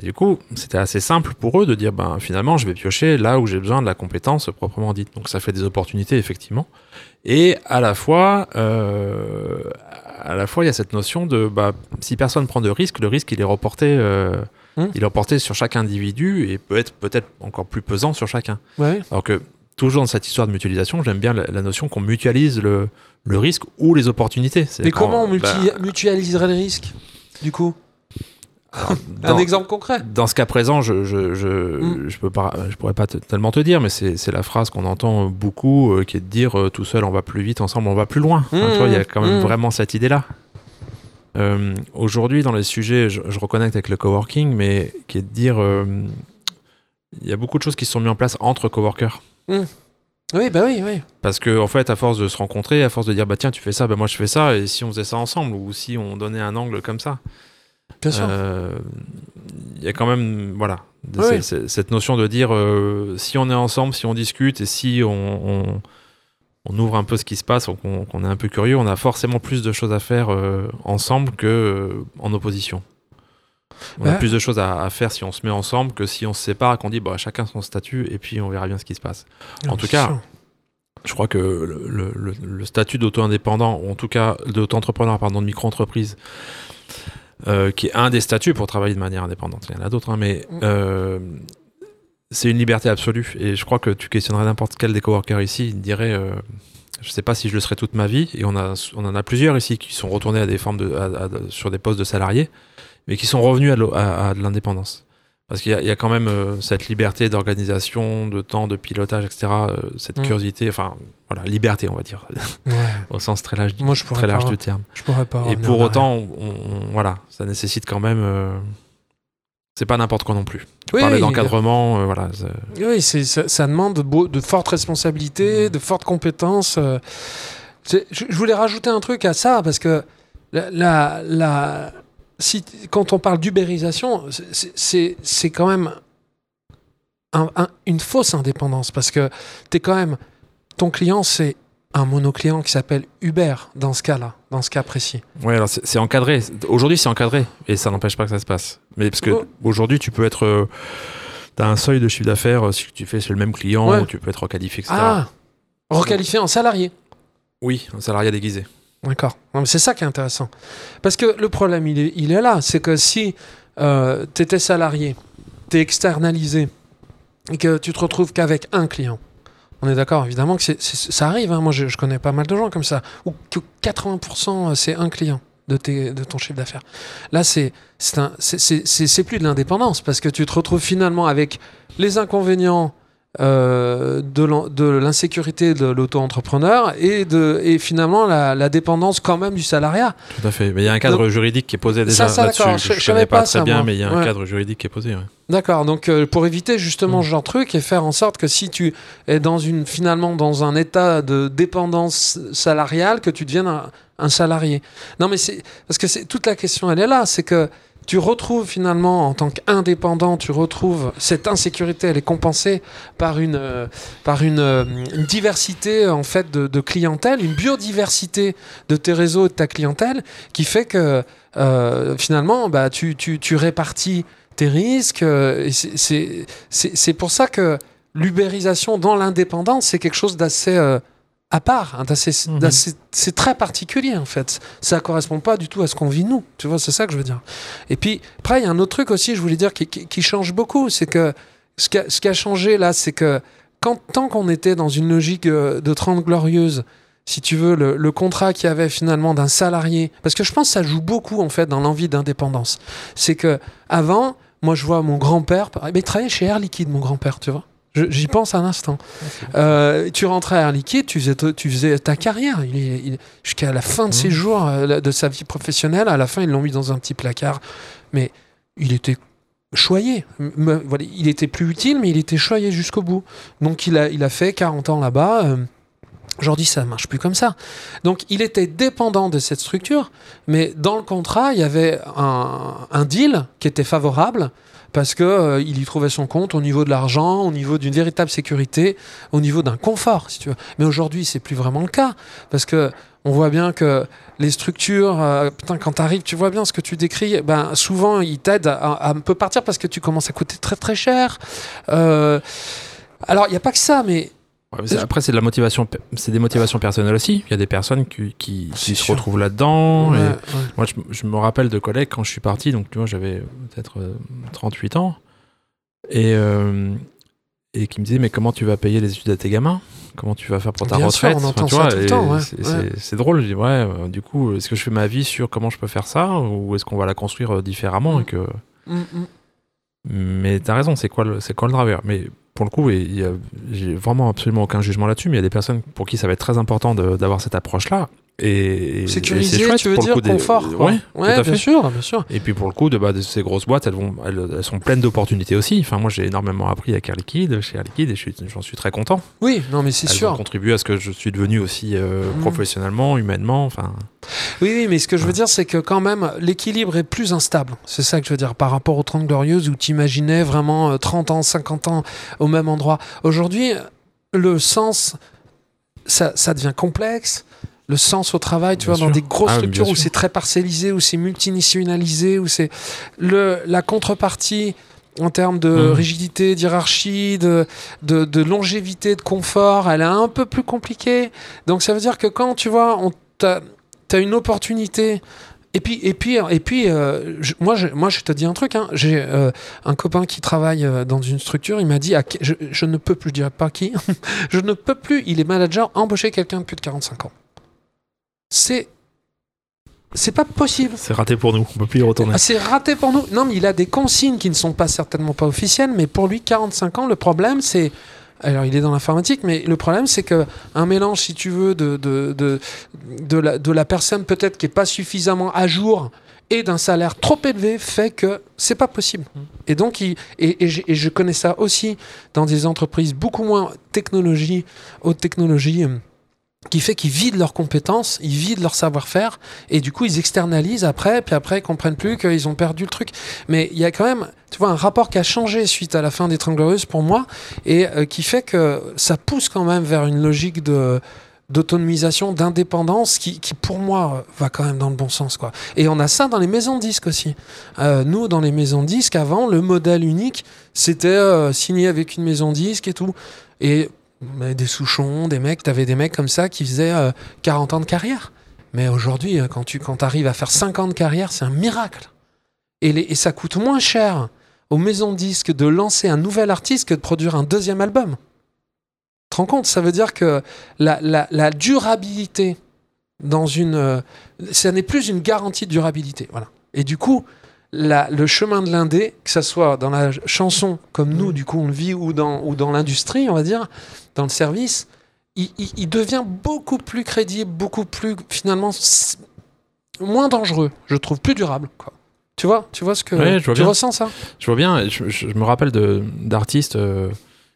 Et du coup, c'était assez simple pour eux de dire, ben finalement, je vais piocher là où j'ai besoin de la compétence proprement dite. Donc ça fait des opportunités effectivement. Et à la fois, euh, à la fois, il y a cette notion de, bah, si personne prend de risque, le risque il est reporté. euh, Hmm. Il est reporté sur chaque individu et peut être peut-être encore plus pesant sur chacun. Ouais. Alors que toujours dans cette histoire de mutualisation, j'aime bien la, la notion qu'on mutualise le, le risque ou les opportunités. Mais comment on bah, mutualiserait le risque Du coup, alors, un exemple concret. Dans ce cas présent, je je, je, Mm. je peux pas, je pourrais pas te- tellement te dire, mais c'est c'est la phrase qu'on entend beaucoup, euh, qui est de dire euh, tout seul on va plus vite, ensemble on va plus loin. Enfin, tu vois, il y a quand même mm. vraiment cette idée-là. Euh, Aujourd'hui, dans les sujets, je, je reconnecte avec le coworking, mais qui est de dire, euh, il y a beaucoup de choses qui se sont mises en place entre coworkers. Oui, bah oui, oui. Parce que en fait, à force de se rencontrer, à force de dire bah tiens tu fais ça, bah moi je fais ça, et si on faisait ça ensemble ou si on donnait un angle comme ça, Bien sûr. euh, il y a quand même voilà Oui, cette notion de dire si on est ensemble, si on discute et si on, on, on ouvre un peu ce qui se passe, qu'on qu'on est un peu curieux, on a forcément plus de choses à faire euh, ensemble que euh, en opposition. On a Ouais. plus de choses à, à faire si on se met ensemble que si on se sépare, qu'on dit bah chacun son statut et puis on verra bien ce qui se passe. en tout cas, sûr. Je crois que le, le- le- le statut d'auto-indépendant, ou en tout cas d'auto-entrepreneur, pardon, de micro-entreprise, euh, qui est un des statuts pour travailler de manière indépendante, il y en a d'autres, hein, mais Mm. euh, c'est une liberté absolue. Et je crois que tu questionnerais n'importe quel des coworkers ici, il dirait, euh, je sais pas si je le serai toute ma vie, et on, a, on en a plusieurs ici qui sont retournés à des formes de, à- à- sur des postes de salariés, mais qui sont revenus à, de l'indépendance. Parce qu'il y, a- il y a quand même euh, cette liberté d'organisation, de temps, de pilotage, etc. euh, cette Mm. curiosité, enfin, voilà, liberté, on va dire, Ouais. au sens très large, Moi, je pas. du terme. Je pourrais pas. Et pour autant, on- on- voilà, ça nécessite quand même. C'est pas n'importe quoi non plus. Tu Oui, parlais d'encadrement, euh, voilà. Oui, ça, ça demande de, fortes responsabilités, de fortes compétences. euh. Je, je voulais rajouter un truc à ça parce que la, la, la- si, quand on parle d'ubérisation, c'est, quand même un- un- une fausse indépendance parce que t'es quand même ton client, c'est un monoclient qui s'appelle Uber dans ce cas-là, dans ce cas précis. Ouais, alors c'est encadré. Aujourd'hui, c'est encadré et ça n'empêche pas que ça se passe. Mais parce que Oh. aujourd'hui, tu peux être. euh, T'as un seuil de chiffre d'affaires euh, si tu fais chez le même client, Ouais. ou tu peux être requalifié, etc. Ah, requalifié en salarié. Oui, un salariat déguisé. D'accord. C'est ça qui est intéressant. Parce que le problème, il est, il est là. C'est que si tu étais salarié, tu es externalisé, et que tu te retrouves qu'avec un client, on est d'accord, évidemment que ça arrive. hein. Moi, je, connais pas mal de gens comme ça, où que 80% c'est un client de, ton chiffre d'affaires. Là, c'est- c'est plus de l'indépendance, parce que tu te retrouves finalement avec les inconvénients euh, de l'insécurité de l'auto-entrepreneur et, de, et finalement la, la dépendance quand même du salariat. Tout à fait. Mais il y a un cadre Donc- juridique qui est posé déjà Ça, ça, là-dessus. Je, je connais pas, pas très ça, bien, moi. mais il y a un Ouais. cadre juridique qui est posé. ouais. D'accord, donc euh, pour éviter justement ce genre de truc et faire en sorte que si tu es dans une, finalement dans un état de dépendance salariale, que tu deviennes un, un salarié. Non mais c'est parce que c'est toute la question, elle est là, c'est que tu retrouves finalement en tant qu'indépendant, tu retrouves cette insécurité, elle est compensée par une, euh, par euh, une diversité en fait de, clientèle, une biodiversité de tes réseaux et de ta clientèle qui fait que euh, finalement bah, tu, tu, tu répartis tes risques. c'est- pour ça que l'ubérisation dans l'indépendance, c'est quelque chose d'assez à part, hein, Mhm. c'est très particulier en fait. Ça correspond pas du tout à ce qu'on vit nous. Tu vois, c'est ça que je veux dire. Et puis après, il y a un autre truc aussi, je voulais dire, qui, qui- qui change beaucoup, c'est que ce qui, a, ce qui a changé là, c'est que quand, tant qu'on était dans une logique euh, de 30 glorieuses, si tu veux, le, le contrat qu'il y avait finalement d'un salarié, parce que je pense que ça joue beaucoup en fait dans l'envie d'indépendance. C'est que avant, moi je vois mon grand-père, il travaillait chez Air Liquide, mon grand-père, tu vois. J'y pense un instant. Euh, tu rentrais à Air Liquide, tu faisais, tu faisais ta carrière. Il est- il- Jusqu'à la fin de ses Mhm. jours, euh, de sa vie professionnelle, à la fin, ils l'ont mis dans un petit placard. Mais il était choyé. Il était plus utile, mais il était choyé jusqu'au bout. Donc il a, il a fait 40 ans là-bas. euh, Aujourd'hui, ça marche plus comme ça. Donc, il était dépendant de cette structure, mais dans le contrat, il y avait un, un deal qui était favorable parce que euh, y trouvait son compte au niveau de l'argent, au niveau d'une véritable sécurité, au niveau d'un confort, si tu veux. Mais aujourd'hui, c'est plus vraiment le cas parce que on voit bien que les structures, euh, putain, quand tu arrives, tu vois bien ce que tu décris, ben, souvent, ils t'aident à, à un peu partir parce que tu commences à coûter très très cher. Euh, alors, il n'y a pas que ça, mais Ouais, après, c'est de la motivation, c'est des motivations personnelles aussi. Il y a des personnes qui, qui, C'est qui se retrouvent là-dedans. Ouais, et ouais. Moi, je, je me rappelle de collègues quand je suis parti, donc tu vois, j'avais peut-être euh, 38 ans, et, euh, et qui me disaient, mais comment tu vas payer les études à tes gamins? Comment tu vas faire pour ta Bien sûr, retraite? On entend tu ça vois, tout le et temps, ouais, c'est- drôle, je dis, ouais, euh, du coup, est-ce que je fais ma vie sur comment je peux faire ça, ou est-ce qu'on va la construire euh, différemment Mm. et que... Mm, mm. Mais t'as raison, c'est quoi, le- c'est quoi le driver? Mais pour le coup, et j'ai vraiment absolument aucun jugement là-dessus, mais il y a des personnes pour qui ça va être très important d'avoir cette approche-là. Et, et Sécurisé, c'est chouette, tu veux pour le dire coup, des- confort quoi. Ouais, bien fait. sûr, bien sûr. Et puis pour le coup, de, bah, de ces grosses boîtes, elles, vont, elles, elles sont pleines d'opportunités aussi. Enfin, moi, j'ai énormément appris avec Air Liquide, chez Air Liquide, et j'en suis très content. Oui, non, mais c'est Elles ont sûr. contribué à ce que je suis devenu aussi euh, Mm. professionnellement, humainement. Enfin, Oui, oui, mais ce que je veux dire, c'est que quand même, l'équilibre est plus instable. C'est ça que je veux dire, par rapport aux 30 Glorieuses où tu imaginais vraiment euh, 30 ans, 50 ans au même endroit. Aujourd'hui, le sens, ça, ça devient complexe. Le sens au travail, tu Bien vois, dans des grosses Ah structures où c'est très parcellisé, où c'est multinationalisé, où c'est le la contrepartie en termes de Mhm. rigidité, d'hierarchie, de, de, de longévité, de confort, elle est un peu plus compliquée. Donc ça veut dire que quand tu vois, on t'a as une opportunité. Et puis, et puis, et puis euh, je- moi, je, moi, je te dis un truc. hein. J'ai euh, un copain qui travaille euh, dans une structure. Il m'a dit, à je ne peux plus, je dirais pas qui, je ne peux plus. Il est manager, embaucher quelqu'un de plus de 45 ans. C'est c'est pas possible. C'est raté pour nous, on peut plus y retourner. Ah, c'est raté pour nous. Non, mais il a des consignes qui ne sont pas certainement pas officielles, mais pour lui, 45 ans, le problème, c'est. Alors, il est dans l'informatique, mais le problème, c'est que un mélange, si tu veux, de, de, de, de la, de la personne peut-être qui est pas suffisamment à jour et d'un salaire trop élevé fait que c'est pas possible. Et donc, il, et, et, je, et je connais ça aussi dans des entreprises beaucoup moins technologie, haute technologie. Qui fait qu'ils vident leurs compétences, ils vident leur savoir-faire, et du coup ils externalisent après, puis après ils comprennent plus qu'ils ont perdu le truc. Mais il y a quand même, tu vois, un rapport qui a changé suite à la fin des Glorieuses pour moi, et euh, qui fait que ça pousse quand même vers une logique de d'autonomisation, d'indépendance qui, pour moi, va quand même dans le bon sens. Quoi. Et on a ça dans les maisons disques aussi. Euh, nous, dans les maisons disques, avant, le modèle unique, c'était euh, signé avec une maison de disques et tout. Et mais des Souchons, des mecs, t'avais des mecs comme ça qui faisaient euh, 40 ans de carrière. Mais aujourd'hui, euh, quand tu quand arrives à faire 5 ans de carrière, c'est un miracle. Et, les, et ça coûte moins cher aux maisons de disques de lancer un nouvel artiste que de produire un deuxième album. Tu rends compte? Ça veut dire que la, la, la durabilité dans une. Euh, ça n'est plus une garantie de durabilité. Voilà. Et du coup, la, le chemin de l'indé, que ce soit dans la chanson comme nous, du coup, on le vit, ou dans, ou dans l'industrie, on va dire, dans le service, il, il, il devient beaucoup plus crédible, beaucoup plus, finalement, moins dangereux, je trouve, plus durable. Quoi. Tu vois, tu vois ce que Ouais, je vois tu bien. ressens ça? Je vois bien, je, je- je me rappelle de- d'artistes euh,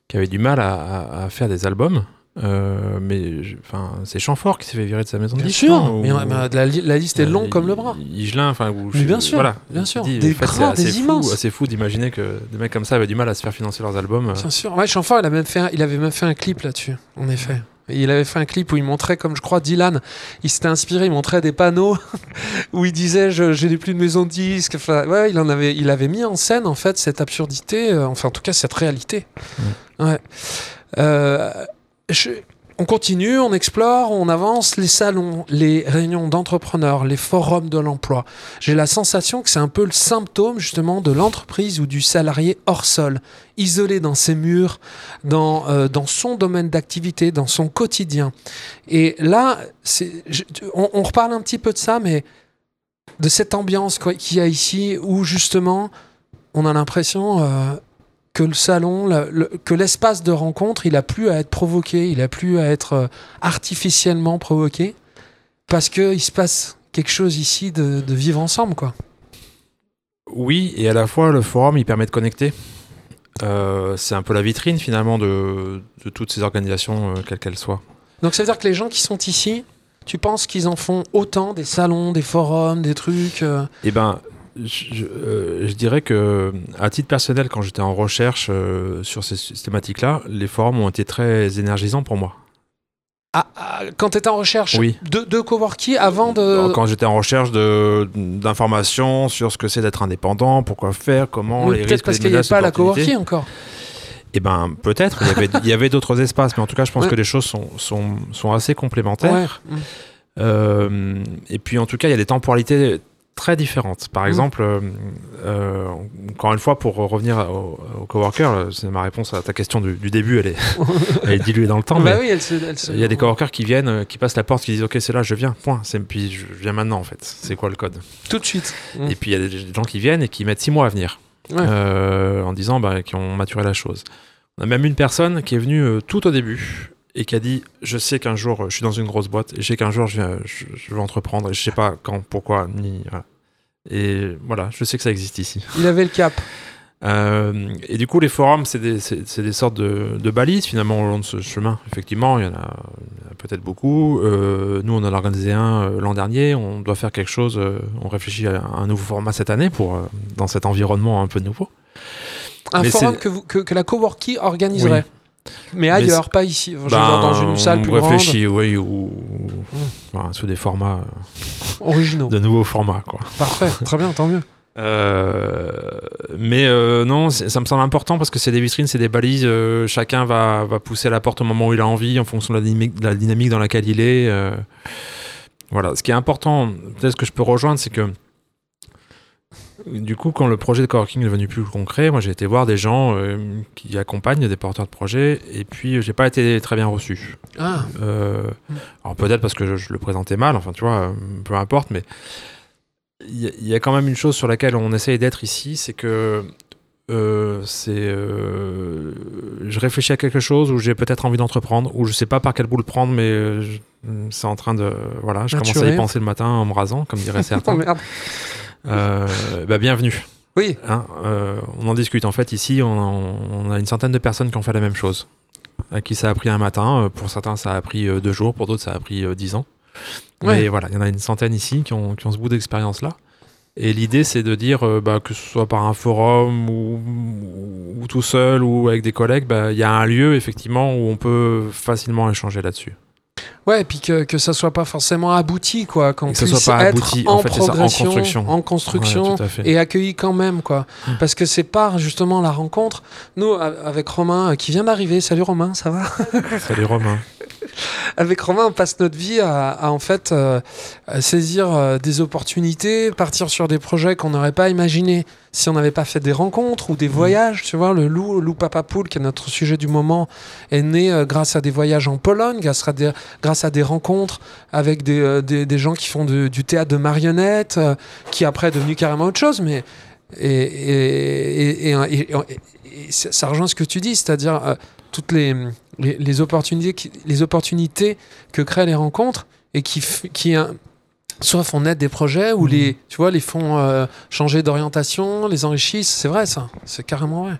qui avaient du mal à, à- à faire des albums. Euh, mais enfin, c'est Chamfort qui s'est fait virer de sa maison de Bien disques, sûr, non, mais, la, li- la liste est Euh, longue comme le bras. Higelin, enfin, bien sûr, voilà. bien sûr. dis, Des en fait, c'est grands, assez des fou, immenses. assez fou d'imaginer que des mecs comme ça avaient du mal à se faire financer leurs albums. Bien sûr. Ouais, Chanfort, il, a même fait un- il avait même fait un clip là-dessus, en effet. Et il avait fait un clip où il montrait, comme je crois, Dylan, il s'était inspiré, il montrait des panneaux où il disait J'ai plus de maison de. Enfin, ouais, il, en avait, il avait mis en scène, en fait, cette absurdité, euh, enfin, en tout cas, cette réalité. Ouais. Euh, on continue, on explore, on avance, les salons, les réunions d'entrepreneurs, les forums de l'emploi. J'ai la sensation que c'est un peu le symptôme justement de l'entreprise ou du salarié hors sol, isolé dans ses murs, dans, euh, son domaine d'activité, dans son quotidien. Et là, on, reparle un petit peu de ça, mais de cette ambiance qu'il y a ici où justement on a l'impression euh, que le salon, le- le- que l'espace de rencontre, il a plus à être provoqué, il a plus à être euh, artificiellement provoqué, parce qu'il se passe quelque chose ici de, de vivre ensemble, quoi. Oui, et à la fois, le forum, il permet de connecter. Euh, c'est un peu la vitrine, finalement, de, de toutes ces organisations, euh, quelles qu'elles soient. Donc ça veut dire que les gens qui sont ici, tu penses qu'ils en font autant des salons, des forums, des trucs euh, Eh ben, je, euh, je dirais que, à titre personnel, quand j'étais en recherche euh, sur ces, ces thématiques-là, les forums ont été très énergisants pour moi. ah, ah, quand tu étais en recherche Oui. de, de coworking avant de... Quand j'étais en recherche d'informations sur ce que c'est d'être indépendant, pourquoi faire, comment, Oui, les Peut-être parce qu'il n'y avait pas la coworking encore. Eh ben, peut-être. Il y avait, d'autres espaces, mais en tout cas, je pense Ouais. que les choses sont, sont, sont assez complémentaires. Ouais. Euh, et puis en tout cas, il y a des temporalités très différentes. Par Mm. exemple, euh, euh, encore une fois, pour revenir au, au coworker, euh, c'est ma réponse à ta question du, du début, elle est, elle est diluée dans le temps. bah mais oui, elle se, elle se- il y a des coworkers qui viennent, qui passent la porte, qui disent Ok, c'est là, je viens, point. Puis je viens maintenant en fait. C'est quoi le code? Tout de suite. Mm. Et puis il y a des gens qui viennent et qui mettent six mois à venir. Ouais. Euh, en disant bah, qui ont maturé la chose. On a même une personne qui est venue euh, tout au début et qui a dit je sais qu'un jour je suis dans une grosse boîte et je sais qu'un jour je, vais- je, je vais entreprendre et je sais pas quand, pourquoi, ni voilà. Et voilà, je sais que ça existe ici. Il avait le cap. Euh, et du coup, les forums, c'est des, des sortes de, de balises finalement au long de ce chemin. Effectivement, il y en a, peut-être beaucoup. Euh, nous, on en a organisé un euh, l'an dernier. On doit faire quelque chose. on réfléchit à un nouveau format cette année pour dans cet environnement un peu nouveau. Un Mais forum que, vous- que, que la coworking organiserait. Mais ailleurs, pas ici. Genre Ben, dans une salle plus on grande. réfléchit, oui, ou enfin, sous des formats, Originaux. euh, de nouveaux formats, quoi. Parfait. Très bien, tant mieux. Euh, mais euh, non, ça me semble important parce que c'est des vitrines, c'est des balises. euh, chacun va, va pousser la porte au moment où il a envie, en fonction de la dynamique, de la dynamique dans laquelle il est. voilà. Ce qui est important, peut-être que je peux rejoindre, c'est que du coup, quand le projet de coworking est devenu plus concret, moi j'ai été voir des gens euh, qui accompagnent des porteurs de projets, et puis euh, j'ai pas été très bien reçu. Ah, Euh, alors peut-être parce que je, je le présentais mal, enfin tu vois, peu importe, mais il y, a- il y a quand même une chose sur laquelle on essaye d'être ici, c'est que euh, c'est, euh, je réfléchis à quelque chose où j'ai peut-être envie d'entreprendre, ou je sais pas par quel bout le prendre, mais euh, c'est en train de, voilà, je commence à y penser le matin en me rasant, comme diraient oh certains. Euh, bah, bienvenue. Oui, Hein, euh, on en discute. En fait, ici, on, on a une centaine de personnes qui ont fait la même chose. À qui ça a pris un matin. euh, Pour certains, ça a pris deux jours. Pour d'autres, ça a pris dix ans. Ouais. Mais voilà, il y en a une centaine ici qui ont, qui ont ce bout d'expérience-là. Et l'idée, c'est de dire, bah, que ce soit par un forum ou, ou tout seul ou avec des collègues, bah, il y a un lieu, effectivement, où on peut facilement échanger là-dessus. Ouais, et puis que, que ça soit pas forcément abouti, quoi, qu'on puisse soit pas être abouti, en en fait, ça, en progression, construction. en construction, Ouais, et accueilli quand même, quoi. Parce que c'est par justement la rencontre. Nous, avec Romain, euh, qui vient d'arriver, salut Romain, ça va? Salut Romain. Avec Romain, on passe notre vie à, à, en fait euh, à saisir euh, des opportunités, partir sur des projets qu'on n'aurait pas imaginés si on n'avait pas fait des rencontres ou des voyages. Tu vois, le loup, loup Papa Poule, qui est notre sujet du moment, est né euh, grâce à des voyages en Pologne, grâce à des, grâce à des rencontres avec des, euh, des, des gens qui font de- du théâtre de marionnettes, euh, qui après est devenu carrément autre chose, mais et, ça rejoint ce que tu dis, c'est-à-dire euh, toutes les, les, les opportunités, qui- les opportunités que créent les rencontres et qui, qui euh, soit font naître des projets ou Mhm. les, tu vois, les font euh, changer d'orientation, les enrichissent. C'est vrai, ça. C'est carrément vrai.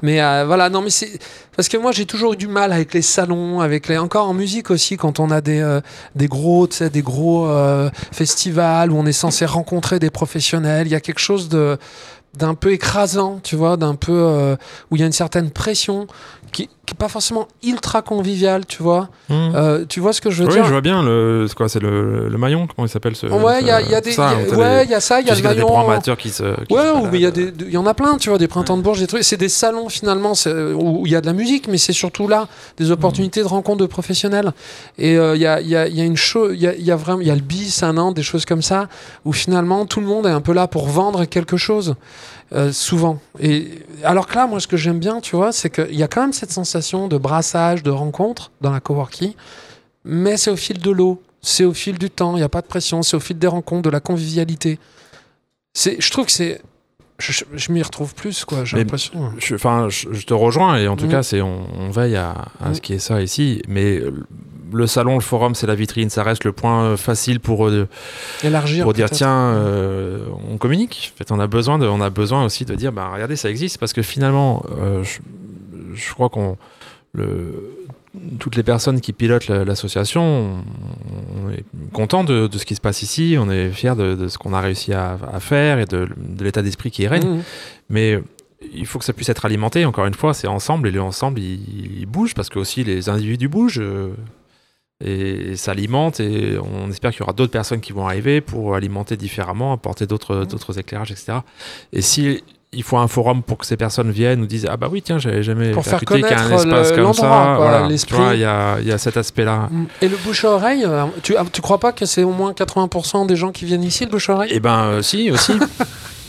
Mais euh, voilà, non, mais c'est parce que moi j'ai toujours eu du mal avec les salons, avec les encore en musique aussi quand on a des euh, des gros, tu sais, des gros festivals où on est censé rencontrer des professionnels. Il y a quelque chose de d'un peu écrasant, tu vois, d'un peu euh, où il y a une certaine pression qui, qui est pas forcément ultra conviviale, tu vois. Mmh. Euh, tu vois ce que je veux oui, dire je vois bien. Le, c'est quoi, c'est le, le maillon Comment il s'appelle ce Ouais, il y a, des, ça, il y a- t'as ouais, il y a ça, il y a le a des maillon. programmateurs qui se. qui Ouais, se ou- mais il y a des, il y en a plein, tu vois, des printemps de Bourges, des trucs. C'est des salons finalement, où il y a de la musique, mais c'est surtout là des opportunités de rencontres de professionnels. Et euh, il y a, y a, y a une chose, il y a, y a vraiment, il y a le bis, un an, des choses comme ça, où finalement tout le monde est un peu là pour vendre quelque chose. Euh, souvent. Et alors que là, moi, ce que j'aime bien, tu vois, c'est qu'il y a quand même cette sensation de brassage, de rencontre dans la coworking, mais c'est au fil de l'eau, c'est au fil du temps, il n'y a pas de pression, c'est au fil des rencontres, de la convivialité. Je trouve que c'est. Je, m'y retrouve plus, quoi, j'ai l'impression. Je, enfin, je, je te rejoins et en tout Mm. cas, c'est on, on veille à, à Mm. ce qui est ça ici. Mais le salon, le forum, c'est la vitrine, ça reste le point euh, facile pour euh, Élargir. pour dire tiens, euh, on communique. En fait, on a besoin de, on a besoin aussi de dire bah regardez, ça existe parce que finalement, euh, je, je crois qu'on le toutes les personnes qui pilotent la- l'association, on, est content de, de ce qui se passe ici, on est fiers de, de ce qu'on a réussi à, à faire et de, de l'état d'esprit qui règne. Mhm. Mais il faut que ça puisse être alimenté. Encore une fois, c'est ensemble et le ensemble, il, il bouge parce que aussi les individus bougent euh, et, ça alimente. Et on espère qu'il y aura d'autres personnes qui vont arriver pour alimenter différemment, apporter d'autres Mhm. d'autres éclairages, etc. Et si il faut un forum pour que ces personnes viennent nous disent ah bah oui tiens j'avais jamais Pour faire qu'il y a un espace le- comme ça voilà. l'esprit. Tu vois, il y a, y a cet aspect là Mm. Et le bouche à oreille, euh, tu, ah, tu crois pas que c'est au moins 80% des gens qui viennent ici, le bouche à oreille? Et ben euh, si aussi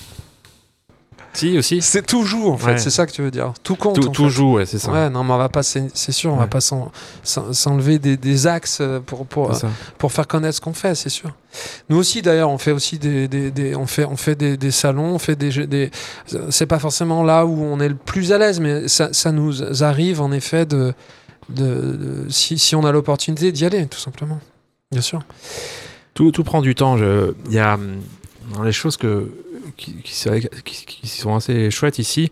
si aussi C'est tout joue, en fait, Ouais. c'est ça que tu veux dire. Tout compte. tout, joue ouais, c'est ça Ouais, non, mais on va pas, c'est sûr, on va pas s'en- s'en- s'enlever des, des axes euh, pour, pour, faire connaître ce qu'on fait, c'est sûr. Nous aussi, d'ailleurs, on fait aussi des, des, des- on fait, on fait des, des salons, on fait des, des c'est pas forcément là où on est le plus à l'aise, mais ça, ça nous arrive en effet de, de, de- si, si on a l'opportunité d'y aller, tout simplement. Bien sûr. Tout, tout prend du temps. Je- Il y a hum, dans les choses que, qui, qui, sont- qui- qui sont assez chouettes ici.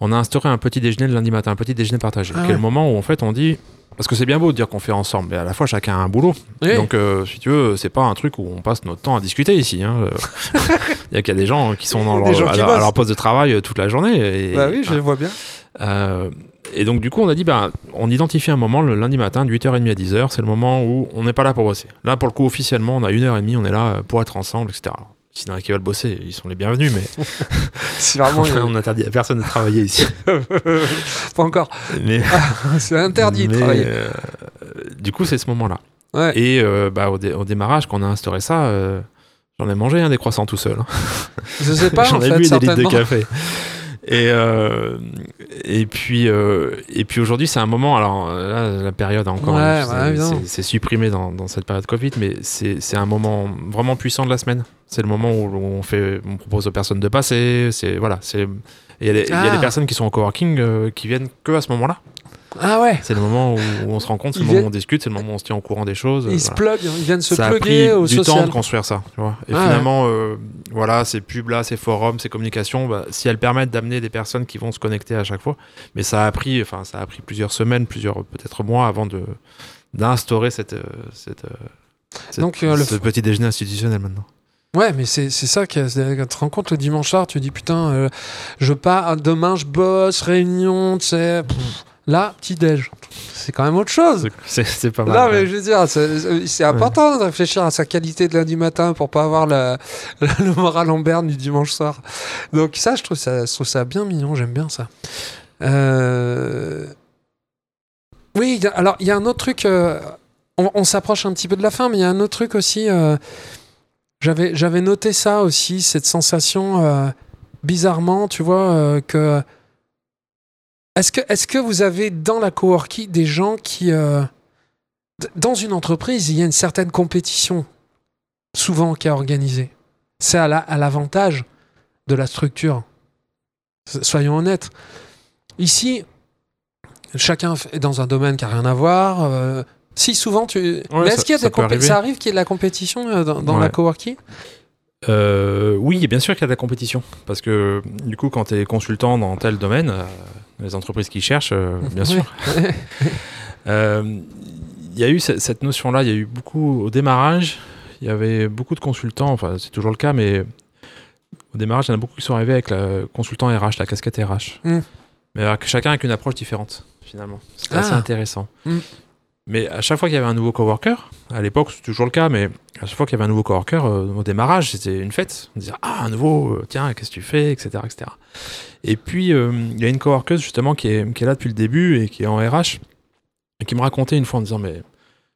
On a instauré un petit déjeuner le lundi matin, un petit déjeuner partagé. Ah qui est ouais. le moment où en fait on dit. Parce que c'est bien beau de dire qu'on fait ensemble, mais à la fois chacun a un boulot. Oui. Donc, euh, si tu veux, c'est pas un truc où on passe notre temps à discuter ici. hein. Euh, Il y a qu'il y a des gens qui sont dans leur, à, leur, à bossent. leur poste de travail euh, toute la journée. Et, bah oui, je le vois bien. euh, et donc, du coup, on a dit, bah, on identifie un moment le lundi matin de 8h30 à 10h. C'est le moment où on n'est pas là pour bosser. Là, pour le coup, officiellement, on a une heure et demie, on est là pour être ensemble, etc. S'il y en a qui veulent bosser, ils sont les bienvenus, mais C'est vraiment. on interdit à personne de travailler ici. pas encore. Mais, C'est interdit de travailler. euh, du coup, c'est ce moment-là. Ouais. Et euh, bah, au, dé- au démarrage, quand on a instauré ça, euh, J'en ai mangé hein, des croissants tout seul. hein. Je sais pas, J'en en ai fait, bu des litres de café. Et, euh, et puis, euh, et puis aujourd'hui, c'est un moment. Alors là, la période a encore. Ouais, c'est- ouais, supprimé dans, dans cette période Covid, mais c'est un moment vraiment puissant de la semaine. C'est le moment où on, fait, on propose aux personnes de passer. C'est voilà. C'est il y, a des- il y a Ah. des personnes qui sont en coworking euh, qui viennent que à ce moment-là. Ah ouais, C'est le moment où on se rencontre, c'est le moment où on discute, c'est le moment où on se tient au courant des choses. ils se pluguent, ils viennent se ça a pris pluguer au du temps de construire ça, tu vois. Et Ah ouais. finalement, euh, voilà, ces pubs là, ces forums, ces communications, bah, si elles permettent d'amener des personnes qui vont se connecter à chaque fois, mais ça a pris, enfin, ça a pris plusieurs semaines, plusieurs peut-être mois avant de d'instaurer cette, euh, cette, euh, cette- Donc, le ce f- petit déjeuner institutionnel maintenant. Ouais, mais c'est c'est ça que tu te rends compte le dimanche soir, tu te dis putain, je pars, demain je bosse, réunion, tu sais. pff. Là, petit déj. C'est quand même autre chose. C'est- pas mal. Non, ouais. mais je veux dire, c'est important de réfléchir à sa qualité de lundi matin pour pas avoir le, le moral en berne du dimanche soir. Donc ça, je trouve ça, je trouve ça bien mignon, j'aime bien ça. Euh, Oui, il y a- alors il y a un autre truc, euh, on, on s'approche un petit peu de la fin, mais il y a un autre truc aussi, euh, j'avais j'avais noté ça aussi, cette sensation, euh, bizarrement, tu vois, que... Est-ce que, est que vous avez dans la coworking des gens qui... euh, dans une entreprise, il y a une certaine compétition, souvent qui est organisée? C'est à la- à l'avantage de la structure. Soyons honnêtes. Ici, chacun est dans un domaine qui n'a rien à voir. euh, si souvent tu. Mais est-ce qu'il y a ça des ça arrive qu'il y ait de la compétition euh, dans, dans la Ouais. coworking Euh, oui, et bien sûr qu'il y a de la compétition. Parce que du coup, quand tu es consultant dans tel domaine, euh, les entreprises qui cherchent, euh, bien sûr. Il y a eu ce- cette notion-là, il y a eu beaucoup au démarrage, il y avait beaucoup de consultants, enfin c'est toujours le cas, mais au démarrage, il y en a beaucoup qui sont arrivés avec le consultant RH, la casquette RH. Mm. Mais avec- chacun avec une approche différente, finalement. C'était Ah. assez intéressant. Mm. Mais à chaque fois qu'il y avait un nouveau coworker, à l'époque c'est toujours le cas, mais à chaque fois qu'il y avait un nouveau coworker, euh, au démarrage c'était une fête. On disait ah un nouveau, euh, tiens qu'est-ce que tu fais, etc. etc. Et puis euh, il y a une coworkeuse justement qui est, qui est là depuis le début et qui est en RH et qui me racontait une fois en disant mais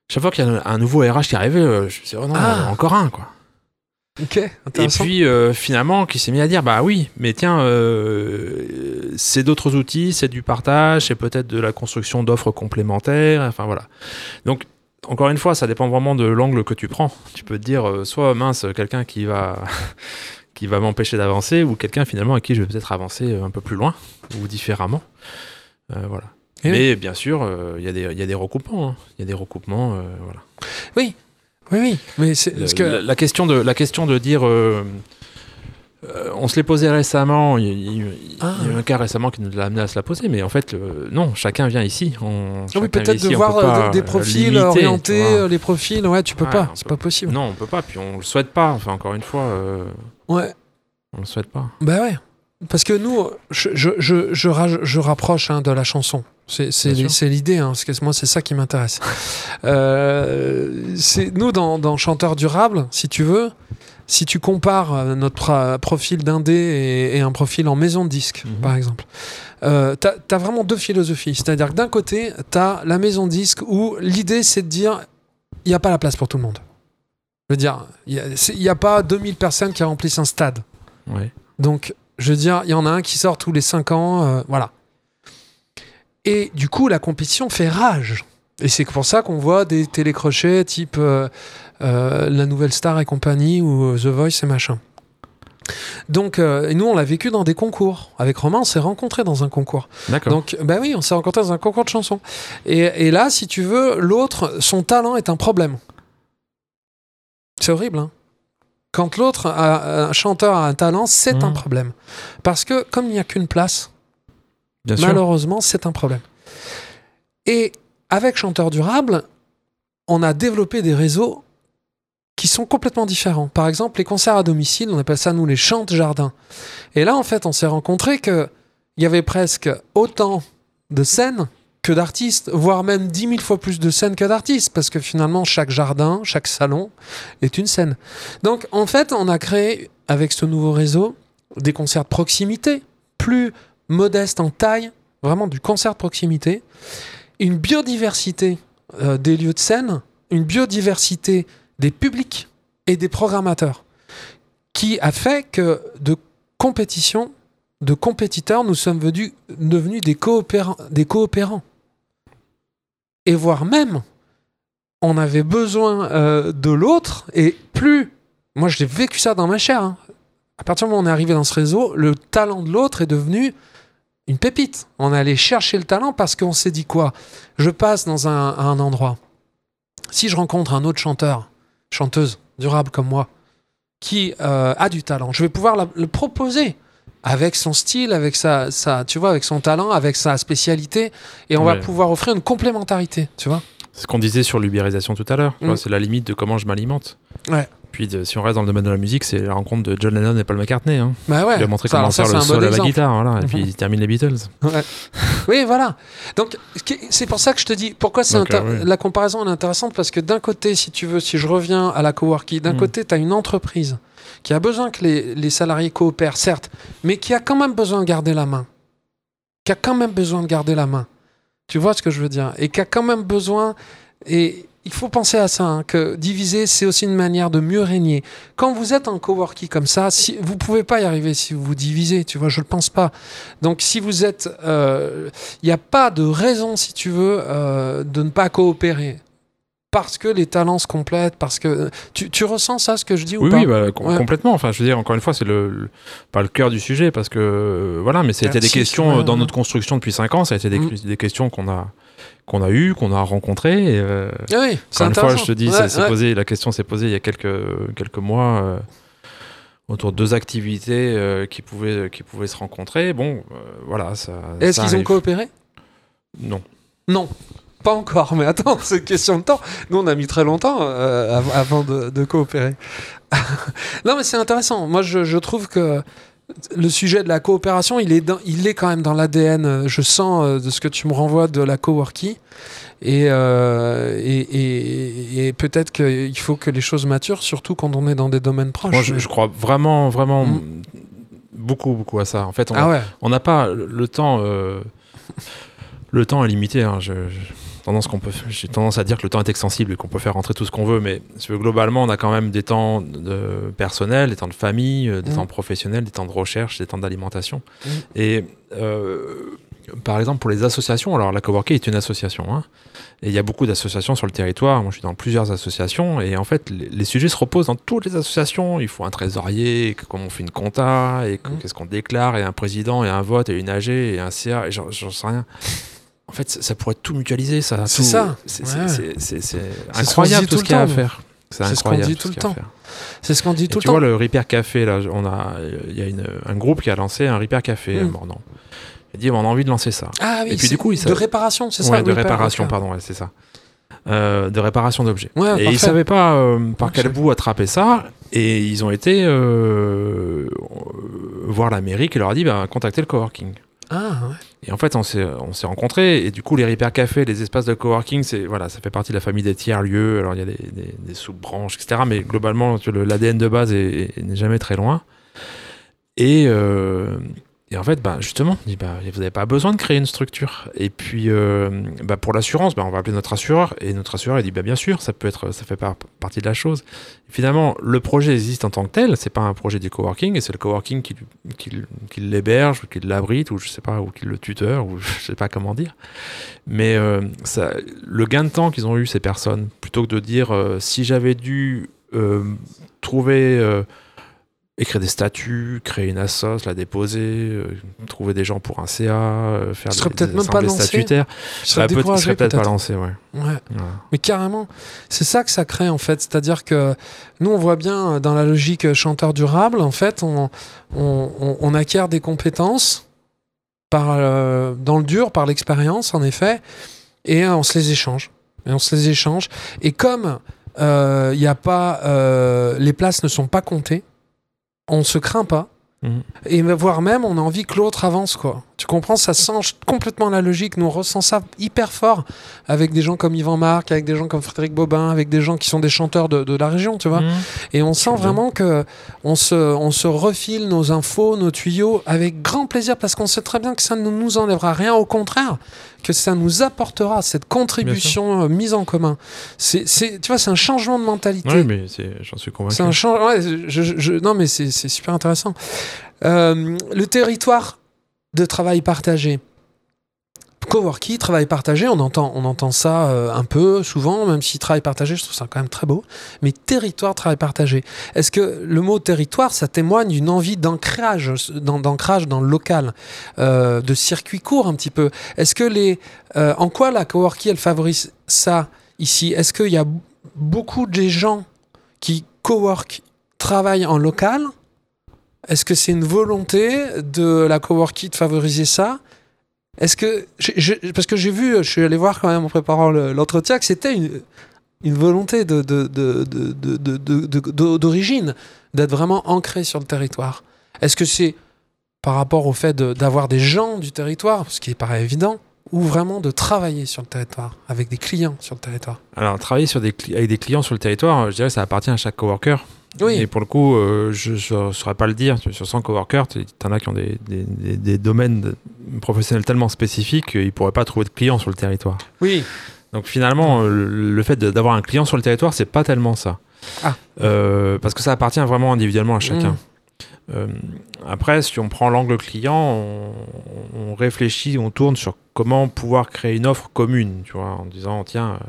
chaque fois qu'il y a un nouveau RH qui arrivait, je me disais oh non Ah. encore un quoi. Ok, Et puis euh, finalement, qui s'est mis à dire bah oui, mais tiens, euh, c'est d'autres outils, c'est du partage, c'est peut-être de la construction d'offres complémentaires, enfin voilà. Donc encore une fois, ça dépend vraiment de l'angle que tu prends. Tu peux te dire euh, soit mince, quelqu'un qui va qui va m'empêcher d'avancer, ou quelqu'un finalement à qui je vais peut-être avancer euh, un peu plus loin ou différemment. Euh, voilà. Et mais bien sûr, euh, il y, a des- il y a des recoupements. hein. Il y a des recoupements. euh, voilà. Oui, oui, mais c'est. Le- que... la, la question de, la question de dire. euh, euh, on se l'est posé récemment, il y, a- il Ah. il y a eu un cas récemment qui nous l'a amené à se la poser, mais en fait, le- non, chacun vient ici. On, Ah oui, peut-être ici, de voir euh, des euh, profils limiter, euh, les profils, ouais, tu peux Ouais, pas, c'est peut- pas possible. Non, on peut pas, puis on le souhaite pas, enfin, encore une fois, euh, Ouais, on le souhaite pas. bah ouais. Parce que nous, je, je, je, je rapproche hein, de la chanson. C'est l'idée, hein, parce que moi, c'est ça qui m'intéresse. Euh, nous, dans, dans Chanteur Durable, si tu veux, si tu compares euh, notre pro- profil d'indé et, et un profil en maison de disque, Mhm. par exemple, euh, t'as as vraiment deux philosophies. C'est-à-dire que d'un côté, t'as la maison de disque où l'idée, c'est de dire il n'y a pas la place pour tout le monde. Je veux dire, il n'y a, pas 2000 personnes qui remplissent un stade. Ouais. Donc, je veux dire, il y en a un qui sort tous les 5 ans, euh, voilà. Et du coup, la compétition fait rage. Et c'est pour ça qu'on voit des télécrochets type euh, euh, La Nouvelle Star et compagnie ou euh, The Voice et machin. Donc, euh, et nous, on l'a vécu dans des concours. Avec Romain, on s'est rencontrés dans un concours. D'accord. Donc, bah oui, on s'est rencontrés dans un concours de chansons. Et, et là, si tu veux, l'autre, son talent est un problème. C'est horrible, hein Quand l'autre, un chanteur a un talent, c'est un problème. Parce que comme il n'y a qu'une place, Malheureusement, c'est un problème. Et avec Chanteur Durable, on a développé des réseaux qui sont complètement différents. Par exemple, les concerts à domicile, on appelle ça nous les chants de jardin. Et là, en fait, on s'est rencontré que il y avait presque autant de scènes que d'artistes, voire même 10 000 fois plus de scènes que d'artistes, parce que finalement, chaque jardin, chaque salon est une scène. Donc, en fait, on a créé, avec ce nouveau réseau, des concerts de proximité, plus modestes en taille, vraiment du concert de proximité, une biodiversité euh, des lieux de scène, une biodiversité des publics et des programmateurs. qui a fait que de compétition, de compétiteurs, nous sommes venus- devenus des coopérants, des coopérants. Et voire même, on avait besoin euh, de l'autre, et plus, moi j'ai vécu ça dans ma chair, hein. à partir du moment où on est arrivé dans ce réseau, le talent de l'autre est devenu une pépite. On est allé chercher le talent parce qu'on s'est dit quoi? Je passe dans un, un endroit. Si je rencontre un autre chanteur, chanteuse durable comme moi, qui euh, a du talent, je vais pouvoir la- le proposer avec son style, avec sa, sa, tu vois, avec son talent, avec sa spécialité, et on va pouvoir offrir une complémentarité, tu vois? C'est ce qu'on disait sur l'ubérisation tout à l'heure. Mm. C'est la limite de comment je m'alimente. Ouais. Puis de- si on reste dans le domaine de la musique, c'est la rencontre de John Lennon et Paul McCartney. hein. Bah ouais. Il a montré Ça, comment faire le bon sol à la guitare, voilà, et puis il termine les Beatles. Oui, voilà. Donc, c'est pour ça que je te dis, pourquoi c'est euh, oui. la comparaison est intéressante parce que d'un côté, si tu veux, si je reviens à la coworking, d'un Mm. côté, tu as une entreprise qui a besoin que les, les salariés coopèrent, certes, mais qui a quand même besoin de garder la main. Qui a quand même besoin de garder la main. Tu vois ce que je veux dire? Et qui a quand même besoin. Et il faut penser à ça, hein, que diviser, c'est aussi une manière de mieux régner. Quand vous êtes en coworking comme ça, si, vous pouvez pas y arriver si vous vous divisez, tu vois, je le pense pas. Donc si vous êtes... euh, il n'y a pas de raison, si tu veux, euh, de ne pas coopérer. Parce que les talents se complètent, parce que... Tu, tu ressens ça, ce que je dis ou Oui, pas? oui, bah, com- Ouais. complètement. Enfin, je veux dire, encore une fois, c'est le, le- pas le cœur du sujet parce que euh, voilà, mais c'était Ah, des questions ouais, euh, dans ouais. notre construction depuis 5 ans. Ça a été des, Mm. des questions qu'on a qu'on a eues, qu'on a rencontrées. et, euh, Ah oui, c'est encore une fois, je te dis, Ouais, ouais. posé, la question s'est posée il y a quelques quelques mois. euh, autour de deux activités euh, qui pouvaient qui pouvaient se rencontrer bon voilà ça Est-ce qu'ils ont coopéré? Non Non. Pas encore, mais attends, c'est une question de temps. Nous, on a mis très longtemps av- avant de, de coopérer. non, mais c'est intéressant. Moi, je, je trouve que le sujet de la coopération, il est, dans- il est quand même dans l'ADN, je sens, euh, de ce que tu me renvoies de la coworking. Et, euh, et, et- et peut-être qu'il faut que les choses maturent, surtout quand on est dans des domaines proches. Moi, je, je crois vraiment vraiment Mm. beaucoup beaucoup à ça en fait on Ah ouais. on n'a pas le le temps euh, le temps est limité hein, je, je- tendance qu'on peut j'ai tendance à dire que le temps est extensible et qu'on peut faire rentrer tout ce qu'on veut mais si tu veux, globalement on a quand même des temps de personnel des temps de famille euh, des Mm. temps professionnels des temps de recherche des temps d'alimentation Mm. et euh, par exemple pour les associations alors la coworking est une association hein, et il y a beaucoup d'associations sur le territoire. Moi, je suis dans plusieurs associations. Et en fait, les, les sujets se reposent dans toutes les associations. Il faut un trésorier, comment on fait une compta, et que- Mm. qu'est-ce qu'on déclare, et un président, et un vote, et une AG, et un CA, et j'en sais rien. En fait, ça, ça pourrait tout mutualiser. Ça, C'est ça. C'est Ouais. incroyable tout tout ce qu'il y a à faire. C'est ce qu'on dit tout le temps. C'est ce qu'on dit tout tu le vois temps. le Repair Café là, on a, il y a une- un groupe qui a lancé un Repair Café à Mm. Mornan. Il dit on a envie de lancer ça. Ah oui, Et puis, du coup, il de réparation, c'est ça Ouais, le de repair, réparation, pardon, ouais, c'est ça. Euh, de réparation d'objets. Ouais, et parfait. ils savaient pas euh, par quel bout attraper ça. Et ils ont été euh, voir la mairie qui leur a dit bah, contactez le coworking. Ah ouais. Et en fait, on s'est, on s'est rencontrés. Et du coup, les repair cafés, les espaces de coworking, c'est, voilà, ça fait partie de la famille des tiers-lieux. Alors, il y a des, sous-branches, etc. Mais globalement, l'ADN de base est- est- n'est jamais très loin. Et, euh, et en fait, bah, justement, bah, vous n'avez pas besoin de créer une structure. Et puis, euh, bah, pour l'assurance, bah, on va appeler notre assureur. Et notre assureur, il dit, bah, bien sûr, ça peut être, ça fait par- partie de la chose. Finalement, le projet existe en tant que tel. C'est pas un projet du coworking, et c'est le coworking qui, qui, l'héberge, ou qui l'abrite, ou je sais pas, ou qui le tuteur, ou je sais pas comment dire. Mais euh, ça, le gain de temps qu'ils ont eu ces personnes, plutôt que de dire, euh, si j'avais dû trouver écrire des statuts, créer une assoce, la déposer, euh, trouver des gens pour un CA, euh, faire des, des même pas assemblées statutaires. Je serais Bah, peut- serait peut-être pas peut-être. lancé, ouais. Mais carrément, c'est ça que ça crée en fait. C'est-à-dire que nous, on voit bien euh, dans la logique euh, chanteur durable, en fait, on, on, on- on acquiert des compétences par, euh, dans le dur, par l'expérience, en effet, et on se les échange. Et on se les échange. Et comme il a pas, les places ne sont pas comptées, on se craint pas. Mhm. Et voire même, on a envie que l'autre avance, quoi. Tu comprends Ça change complètement la logique. Nous, on ressent ça hyper fort avec des gens comme Yvan Marc, avec des gens comme Frédéric Bobin, avec des gens qui sont des chanteurs de, de la région, tu vois. Mhm. Et on sent vraiment que on se, on se refile nos infos, nos tuyaux avec grand plaisir parce qu'on sait très bien que ça ne nous enlèvera rien. Au contraire, que ça nous apportera cette contribution euh, mise en commun. C'est, tu vois, c'est un changement de mentalité. Oui, mais j'en suis convaincu. C'est un changement. ouais, je- je- je- non, mais c'est c'est super intéressant. Euh, le territoire de travail partagé. Coworking, travail partagé, on entend, ça euh, un peu souvent, même si travail partagé, je trouve ça quand même très beau. Mais territoire, travail partagé. Est-ce que le mot territoire, ça témoigne d'une envie d'ancrage, d'an- d'ancrage dans le local, euh, de circuit court un petit peu? Est-ce que les, euh, en quoi la coworking, elle favorise ça ici? Est-ce qu'il y a beaucoup de gens qui cowork travaillent en local est-ce que c'est une volonté de la Coworky de favoriser ça? Est-ce que. Parce que j'ai vu, je suis allé voir quand même en préparant l'entretien, que c'était une, volonté d'origine, d'être vraiment ancré sur le territoire. Est-ce que c'est par rapport au fait d'avoir des gens du territoire, ce qui paraît évident, ou vraiment de travailler sur le territoire, avec des clients sur le territoire? Alors, travailler sur des, avec des clients sur le territoire, je dirais ça appartient à chaque coworker. Oui. Et pour le coup, euh, je ne saurais pas le dire. Sur 100 coworkers, tu en as qui ont des, des- des- des domaines professionnels tellement spécifiques qu'ils ne pourraient pas trouver de clients sur le territoire. Oui. Donc finalement, euh, le, le fait d'avoir un client sur le territoire, c'est pas tellement ça. Ah. Euh, parce que ça appartient vraiment individuellement à chacun. Mm. Euh, après, si on prend l'angle client, on, on réfléchit, on tourne sur comment pouvoir créer une offre commune, tu vois, en disant tiens, euh,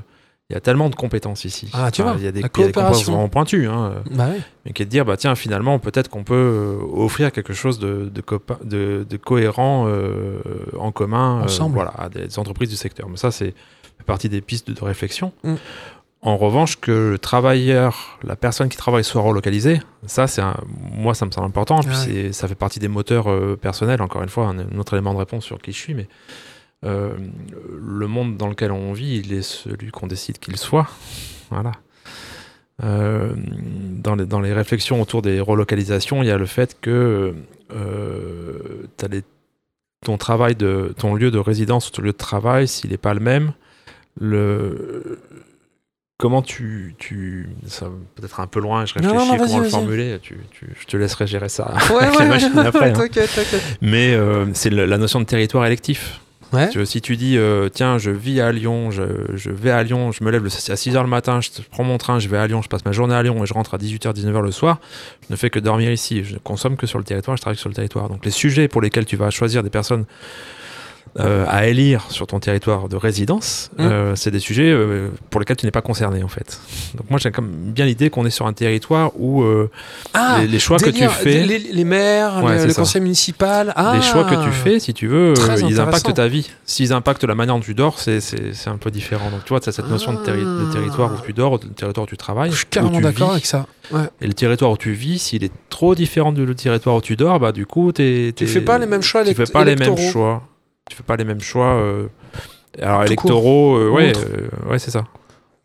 il y a tellement de compétences ici. Ah, tu vois, il y a des, la y a des compétences vraiment pointues, hein, Bah mais qui est de dire bah tiens, finalement, peut-être qu'on peut euh, offrir quelque chose de, de, copa- de- de cohérent euh, en commun, euh, Ensemble. voilà, à des entreprises du secteur. Mais ça, c'est partie des pistes de, réflexion. Mm. En revanche, que le travailleur, la personne qui travaille soit relocalisée, ça, c'est moi, ça me semble important. Puis Ah ça fait partie des moteurs euh, personnels, encore une fois, un, un autre élément de réponse sur qui je suis. Mais euh, le monde dans lequel on vit, il est celui qu'on décide qu'il soit. Voilà. Euh, dans, les, dans les réflexions autour des relocalisations, il y a le fait que euh, les- ton travail de ton lieu de résidence ou ton lieu de travail, s'il n'est pas le même, le comment tu, tu ça peut-être un peu loin, je Non, réfléchis non, non, vas-y, comment le formuler, tu, tu- je te laisserai gérer ça Ouais, avec ouais, la machine après. hein. Mais euh, c'est la notion de territoire électif. Si tu dis, euh, tiens, je vis à Lyon, je, vais à Lyon, je me lève à 6h le matin, je prends mon train, je vais à Lyon, je passe ma journée à Lyon et je rentre à 18h, 19h le soir, je ne fais que dormir ici, je ne consomme que sur le territoire, je travaille sur le territoire. Donc les sujets pour lesquels tu vas choisir des personnes euh, à élire sur ton territoire de résidence, Mm. euh, c'est des sujets euh, pour lesquels tu n'es pas concerné en fait. Donc moi j'ai comme bien l'idée qu'on est sur un territoire où Ah, les, les choix que tu fais... Les, les maires, Ouais, le, le conseil municipal. Ah, les choix que tu fais, si tu veux, ils impactent ta vie. S'ils impactent la manière dont tu dors, c'est- un peu différent. Donc tu vois, tu as cette notion de, terri- de Ah. territoire où tu dors, de territoire où tu travailles. Je suis carrément d'accord avec ça. Ouais. Et le territoire où tu vis, s'il est trop différent du territoire où tu dors, bah du coup, t'es- Tu fais pas les mêmes choix Tu fais pas les mêmes choix. Tu fais pas les mêmes choix. euh, alors Tout électoraux, euh, Ou ouais, euh, ouais, c'est ça.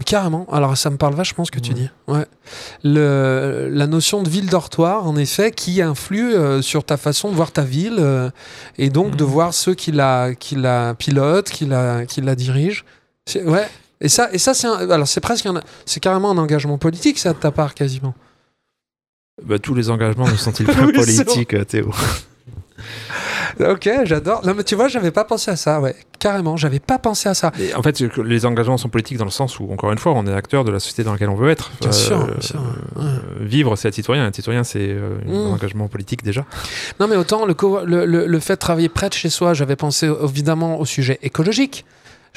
Carrément. Alors ça me parle vachement ce que tu Ouais. dis. Ouais. Le, la notion de ville dortoir, en effet, qui influe euh, sur ta façon de voir ta ville euh, et donc de Mhm. voir ceux qui la, qui la pilotent, qui la, qui la dirigent. C'est- Ouais. Et ça, et ça c'est alors c'est presque un- c'est carrément un engagement politique ça de ta part quasiment. Bah, tous les engagements ne sont-ils pas politiques, Théo? Ok, j'adore. Non mais tu vois, j'avais pas pensé à ça. Ouais, carrément, j'avais pas pensé à ça. Et en fait, les engagements sont politiques dans le sens où, encore une fois, on est acteur de la société dans laquelle on veut être. Bien sûr, bien sûr, euh, ouais. Vivre, c'est être citoyen. Être citoyen, c'est euh, un Mm. engagement politique déjà. Non, mais autant le, co- le, le- le fait de travailler près de chez soi, j'avais pensé évidemment au sujet écologique.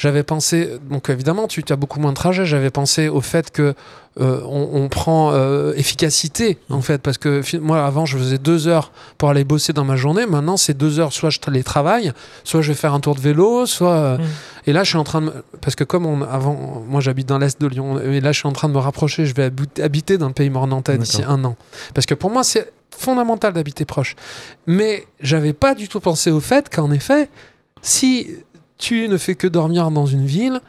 J'avais pensé, donc évidemment, tu as beaucoup moins de trajets. J'avais pensé au fait que euh, on, on prend euh, efficacité, en fait, parce que moi, avant, je faisais deux heures pour aller bosser dans ma journée. Maintenant, c'est deux heures, soit je télétravaille, soit je vais faire un tour de vélo, soit. euh, Mm. Et là, je suis en train de. Parce que comme on, avant, moi, j'habite dans l'est de Lyon, et là, je suis en train de me rapprocher. Je vais habi- habiter dans le pays mornantais d'ici un an. Parce que pour moi, c'est fondamental d'habiter proche. Mais j'avais pas du tout pensé au fait qu'en effet, si tu ne fais que dormir dans une ville,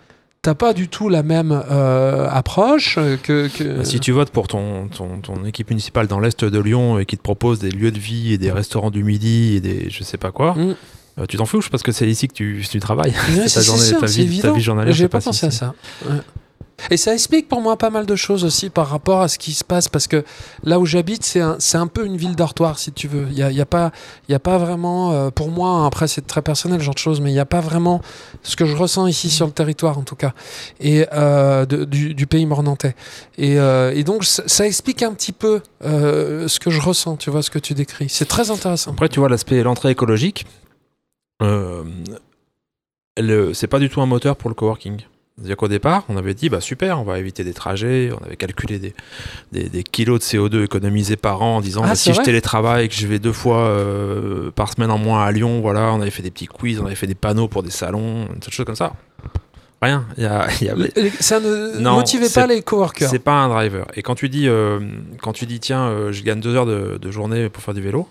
t'as pas du tout la même euh, approche que. que- Bah, Si tu votes pour ton, ton, ton équipe municipale dans l'est de Lyon et qui te propose des lieux de vie et des restaurants du midi et des je sais pas quoi, Mm. euh, tu t'en fous parce que c'est ici que tu, tu travailles. Ouais, ta c'est journée- sûr, ta vie- ta évident. vie journalière J'ai pas passe pensé à ça. Ouais. Et ça explique pour moi pas mal de choses aussi par rapport à ce qui se passe parce que là où j'habite, c'est un, un peu une ville dortoir si tu veux. Il y a, y a pas, a pas vraiment, euh, pour moi, hein, après c'est très personnel genre de choses, mais il n'y a pas vraiment ce que je ressens ici sur le territoire en tout cas et euh, du, du pays mornantais. Et, euh, et donc ça, explique un petit peu ce que je ressens, tu vois, ce que tu décris. C'est très intéressant. Après, tu vois, l'aspect l'entrée écologique, c'est pas du tout un moteur pour le coworking. C'est-à-dire qu'au départ, on avait dit, bah super, on va éviter des trajets, on avait calculé des, des, des kilos de CO2 économisés par an en disant, Ah, bah, si je télétravaille et que je vais deux fois euh, par semaine en moins à Lyon, voilà, on avait fait des petits quiz, on avait fait des panneaux pour des salons, des choses comme ça. Rien. Y a, y a- Ça ne Non, motivait pas les coworkers. c'est pas un driver. Et quand tu dis, euh, quand tu dis tiens, euh, je gagne deux heures de, de journée pour faire du vélo,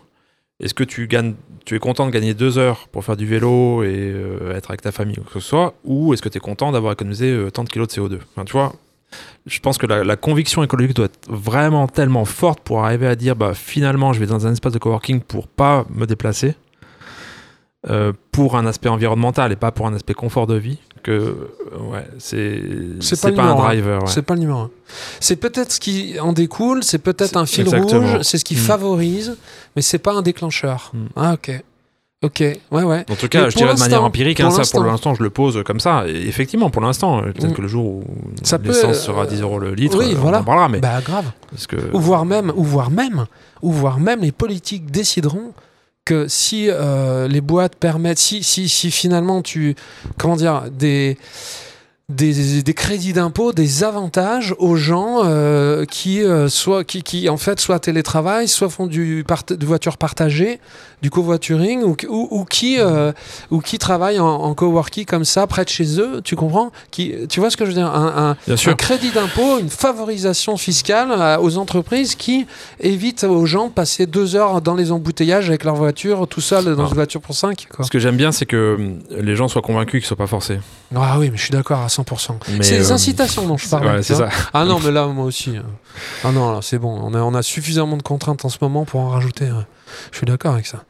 est-ce que tu gagnes, tu es content de gagner deux heures pour faire du vélo et euh, être avec ta famille ou que ce soit, ou est-ce que tu es content d'avoir économisé euh, tant de kilos de CO2 Enfin, tu vois, je pense que la, la conviction écologique doit être vraiment tellement forte pour arriver à dire, bah finalement, je vais dans un espace de coworking pour pas me déplacer. euh, pour un aspect environnemental et pas pour un aspect confort de vie que euh, ouais c'est C'est pas pas, un driver ouais. C'est pas le numéro un. C'est peut-être ce qui en découle, c'est peut-être un fil exactement. rouge, c'est ce qui Mm. favorise, mais c'est pas un déclencheur. Mm. Ah ok. Ok, ouais ouais. En tout cas, Mais je dirais de manière empirique, pour hein, ça pour l'instant, je le pose comme ça. Et effectivement, pour l'instant, euh, peut-être Mm. que le jour où peut, l'essence euh, sera 10 euros le litre, oui, euh, voilà. on en parlera. Mais Bah grave. parce que Ou voire même, ou voire même, ou voire même les politiques décideront si euh, les boîtes permettent, si, si, si finalement tu, comment dire, des des, crédits d'impôt, des avantages aux gens euh, qui, euh, soit, qui, qui, en fait, soit télétravaillent, soit font du, part de voiture partagée, du covoituring, ou, ou, ou qui, euh, ou qui travaillent en, en coworking comme ça, près de chez eux, tu comprends? Qui, Tu vois ce que je veux dire? Un, crédit d'impôt, une favorisation fiscale euh, aux entreprises qui évitent aux gens de passer deux heures dans les embouteillages avec leur voiture tout seul dans Ah. une voiture pour cinq. Quoi. ce que j'aime bien, c'est que hum, les gens soient convaincus qu'ils soient pas forcés. Ah oui, mais je suis d'accord à 100%. Mais, C'est les euh, incitations dont je parle. Ouais, c'est ça. Ah non, mais là, moi aussi. euh. Ah non, c'est bon. On a, on a suffisamment de contraintes en ce moment pour en rajouter. ouais. Je suis d'accord avec ça.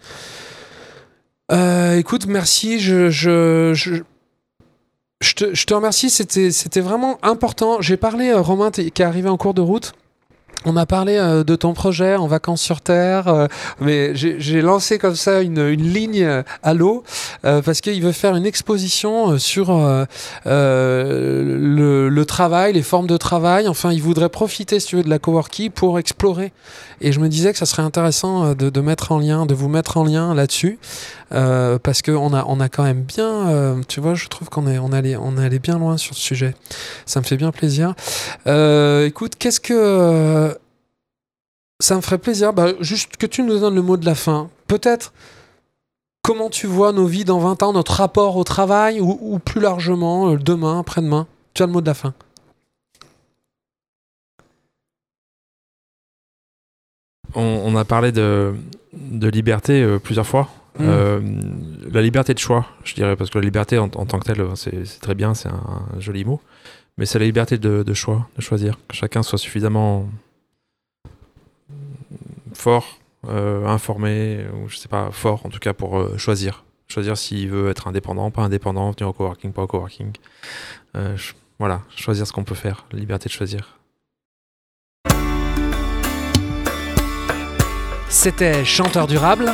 Euh, écoute, merci. Je, je, je, je te, je te remercie. C'était, c'était vraiment important. J'ai parlé, euh, Romain, qui est arrivé en cours de route. On a parlé euh, de ton projet en vacances sur Terre, euh, mais j'ai lancé comme ça une, une ligne euh, à l'eau euh, parce qu'il veut faire une exposition euh, sur le, le travail, les formes de travail. Enfin, il voudrait profiter, si tu veux, de la coworking pour explorer. Et je me disais que ça serait intéressant de, de mettre en lien, de vous mettre en lien là-dessus, euh, parce qu'on a, on a quand même bien, euh, tu vois, je trouve qu'on est, on allait, on allé bien loin sur ce sujet. Ça me fait bien plaisir. Euh, écoute, qu'est-ce que ça me ferait plaisir, bah, juste que tu nous donnes le mot de la fin. Peut-être comment tu vois nos vies dans 20 ans, notre rapport au travail, ou, plus largement, euh, demain, après-demain? Tu as le mot de la fin. On, a parlé de, liberté plusieurs fois. Euh, la liberté de choix, je dirais, parce que la liberté en, tant que telle, c'est très bien, c'est un, joli mot. Mais c'est la liberté de, choix, de choisir. Que chacun soit suffisamment fort, euh, informé, ou je sais pas, fort en tout cas pour euh, choisir. Choisir s'il veut être indépendant, pas indépendant, venir au coworking, pas au coworking. Voilà, choisir ce qu'on peut faire, la liberté de choisir. C'était Chanteur Durable.